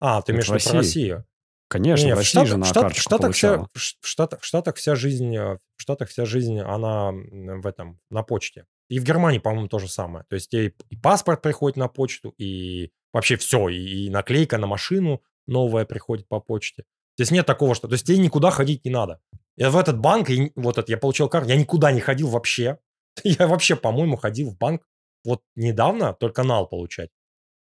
А, ты имеешь в виду Россию? Конечно, не, в России же на штат, Штатах, вся, в, Штатах, в Штатах вся жизнь, э, в Штатах вся жизнь, она в этом, на почте. И в Германии, по-моему, то же самое. То есть и, и паспорт приходит на почту, и вообще все, и, и наклейка на машину новая приходит по почте. Здесь нет такого, что... То есть тебе никуда ходить не надо. Я в этот банк, и вот это, я получил карту, я никуда не ходил вообще. Я вообще, по-моему, ходил в банк вот недавно только нал получать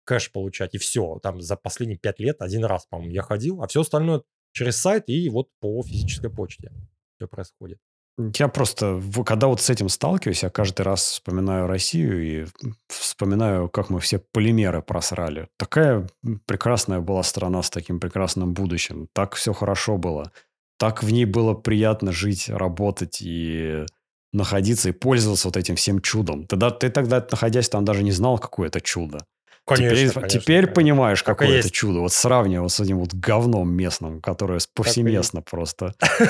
кэш получать, и все. Там за последние пять лет один раз, по-моему, я ходил, а все остальное через сайт и вот по физической почте все происходит. Я просто, когда вот с этим сталкиваюсь, я каждый раз вспоминаю Россию и вспоминаю, как мы все полимеры просрали. Такая прекрасная была страна с таким прекрасным будущим. Так все хорошо было. Так в ней было приятно жить, работать и находиться и пользоваться вот этим всем чудом. Тогда, ты тогда, находясь там, даже не знал, какое это чудо. Конечно, теперь конечно, теперь конечно. понимаешь, какое это есть. чудо. Вот сравнивая с этим вот говном местным, которое повсеместно просто. И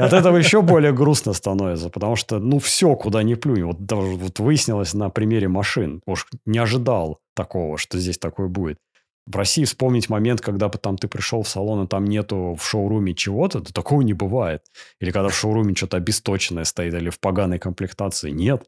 от этого еще более грустно становится, потому что, ну, все, куда ни плюнь. Вот даже вот выяснилось на примере машин. Уж не ожидал такого, что здесь такое будет. В России вспомнить момент, когда там ты пришел в салон, и там нету в шоуруме чего-то, да такого не бывает. Или когда в шоуруме что-то обесточенное стоит, или в поганой комплектации. Нет.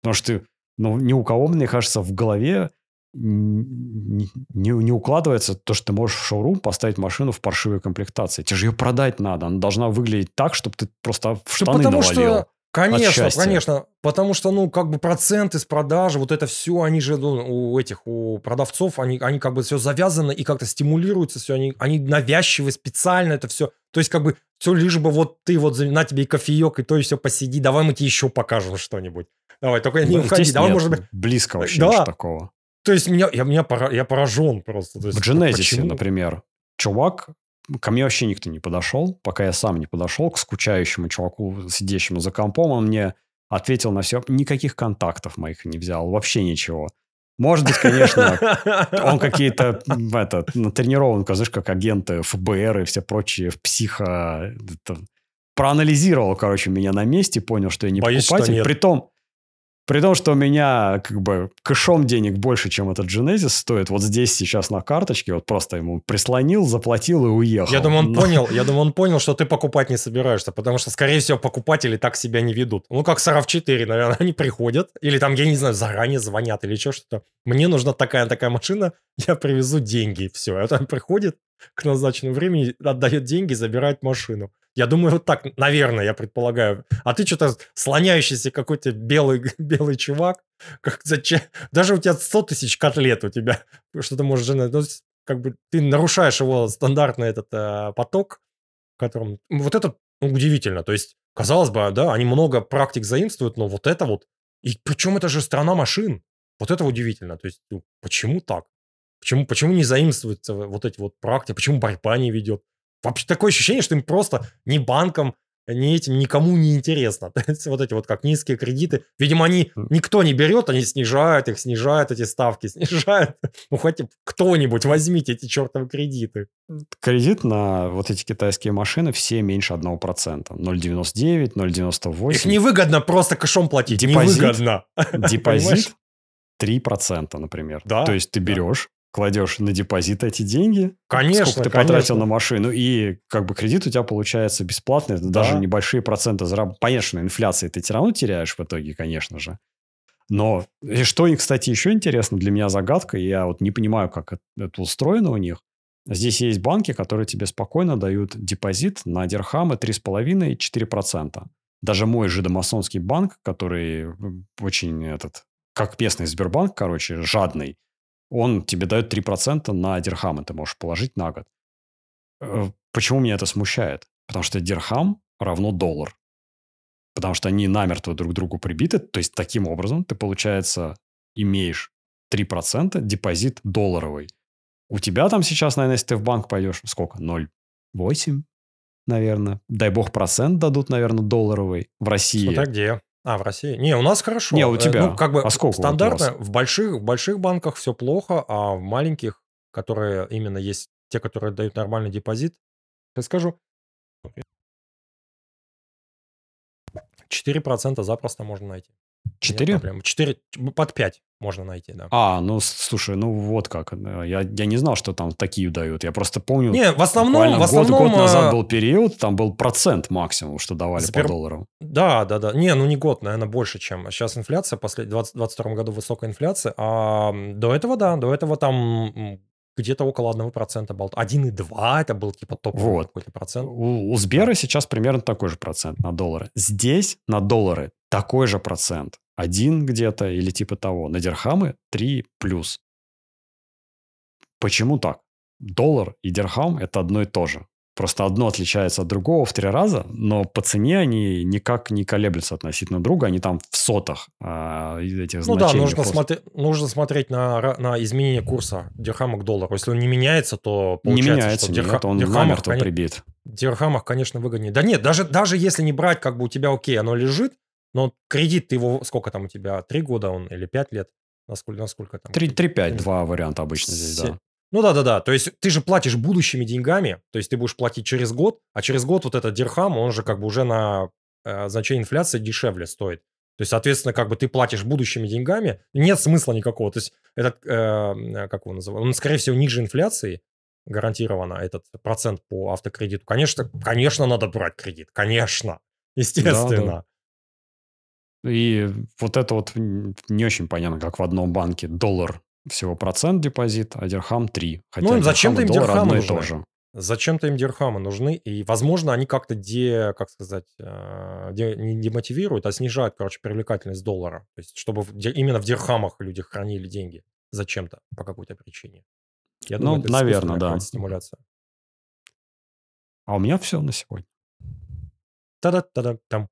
Потому что ну, ни у кого, мне кажется, в голове не, не укладывается то, что ты можешь в шоурум поставить машину в паршивой комплектации. Тебе же ее продать надо. Она должна выглядеть так, чтобы ты просто в штаны да потому навалил. Что... Конечно, конечно. Потому что, ну, как бы проценты с продажи, вот это все, они же ну, у этих, у продавцов, они, они как бы все завязаны и как-то стимулируются все, они, они навязчивы специально это все. То есть, как бы, все лишь бы вот ты вот на тебе и кофеек, и то и все посиди, давай мы тебе еще покажем что-нибудь. Давай, только не ну, уходи, давай, может быть... Близко вообще да. такого. То есть меня, я, меня пора, я поражен просто. есть, в Genesis, например, чувак, ко мне вообще никто не подошел, пока я сам не подошел к скучающему чуваку, сидящему за компом, он мне ответил на все, никаких контактов моих не взял, вообще ничего. Может быть, конечно, он какие-то, это, натренирован, знаешь, как агенты ФБР и все прочие психо... Это, проанализировал, короче, меня на месте, понял, что я не Боюсь, покупатель. Притом, при том, что у меня как бы кэшом денег больше, чем этот Genesis стоит. Вот здесь сейчас на карточке вот просто ему прислонил, заплатил и уехал. Я думаю, он Но... понял, я думаю, он понял, что ты покупать не собираешься, потому что, скорее всего, покупатели так себя не ведут. Ну, как с RAV4, наверное, они приходят, или там, я не знаю, заранее звонят или что что-то. Мне нужна такая-такая машина, я привезу деньги, все. Это он приходит к назначенному времени, отдает деньги, забирает машину. Я думаю, вот так, наверное, я предполагаю. А ты что-то слоняющийся какой-то белый, белый чувак. Как, зачем? Даже у тебя 100 тысяч котлет у тебя. Что ты можешь... Ну, как бы ты нарушаешь его стандартный этот э, поток, в котором... Вот это ну, удивительно. То есть, казалось бы, да, они много практик заимствуют, но вот это вот... И причем это же страна машин. Вот это удивительно. То есть, ну, почему так? Почему, почему не заимствуются вот эти вот практики? Почему борьба не ведет? Вообще такое ощущение, что им просто ни банком, ни этим никому не интересно. То есть вот эти вот как низкие кредиты. Видимо, они никто не берет, они снижают их, снижают эти ставки, снижают. Ну, хоть кто-нибудь возьмите эти чертовы кредиты. Кредит на вот эти китайские машины все меньше 1%. 0,99, 0,98. Их невыгодно просто кэшом платить. Депозит, невыгодно. Депозит 3%, например. Да. То есть ты берешь, кладешь на депозит эти деньги, Конечно, сколько ты конечно. потратил на машину, и как бы кредит у тебя получается бесплатный, это Да. даже небольшие проценты зараб... Конечно, инфляции ты все равно теряешь в итоге, конечно же. Но и что, кстати, еще интересно, для меня загадка, я вот не понимаю, как это- это устроено у них. Здесь есть банки, которые тебе спокойно дают депозит на дирхамы 3,5-4%. Даже мой жидомасонский банк, который очень этот, как местный Сбербанк, короче, жадный, он тебе дает 3% на дирхамы, ты можешь положить на год. Э, Почему меня это смущает? Потому что дирхам равно доллар. Потому что они намертво друг к другу прибиты. То есть, таким образом ты, получается, имеешь 3% депозит долларовый. У тебя там сейчас, наверное, если ты в банк пойдешь, сколько? 0,8, наверное. Дай бог процент дадут, наверное, долларовый в России. Смотря где. А, в России? Не, у нас хорошо. Не, у тебя. Ну, как бы А сколько стандартно. В больших, в больших банках все плохо, а в маленьких, которые именно есть те, которые дают нормальный депозит, я скажу, 4% запросто можно найти. Нет 4? проблем. 4, под 5 можно найти, да. А, ну, слушай, ну вот как. Э, Я, я не знал, что там такие дают. Я просто помню, Не, в основном, в год, основном... год назад э, был период, там был процент максимум, что давали Сбер- по доллару. Да, да, да. Не, ну не год, наверное, больше, чем. Сейчас инфляция, после 20, 22 году высокая инфляция, а до этого, да, до этого там где-то около 1% болт. 1,2 это был типа топовый Вот. какой-то процент. У, у Сбера сейчас примерно такой же процент на доллары. Здесь на доллары такой же процент. Один где-то или типа того. На дирхамы 3 плюс. Почему так? Доллар и дирхам – это одно и то же. Просто одно отличается от другого в три раза, но по цене они никак не колеблются относительно друга. Они там в сотах а, этих Ну да, значений нужно, просто. смотри- нужно смотреть на, на изменение курса дирхама к доллару. Если он не меняется, то Не получается, меняется, что в нет, дирха- он дирхамах, намертво коне- прибит. дирхамах, конечно, выгоднее. Да нет, даже, даже если не брать, как бы у тебя окей, оно лежит, но кредит ты его, сколько там у тебя, три года он или пять лет? Насколько, насколько там? 3-5, два варианта обычно здесь, да. Ну да, да, да. То есть ты же платишь будущими деньгами, то есть ты будешь платить через год, а через год вот этот дирхам, он же как бы уже на э, значение инфляции дешевле стоит. То есть, соответственно, как бы ты платишь будущими деньгами, нет смысла никакого. То есть этот, э, э, как его называют, он, скорее всего, ниже инфляции гарантированно, этот процент по автокредиту. Конечно, конечно, надо брать кредит, конечно, естественно. И вот это вот не очень понятно, как в одном банке доллар всего процент депозит, а дирхам 3. Хотя Ну, зачем-то им дирхамы нужны. же. Зачем-то им дирхамы нужны, и, возможно, они как-то де, как сказать, э, де- не демотивируют, а снижают, короче, привлекательность доллара. То есть, чтобы в именно в дирхамах люди хранили деньги зачем-то, по какой-то причине. Я Ну, думаю, это наверно, искусственная да. стимуляция. А у меня все на сегодня. Та-да-та-да-там.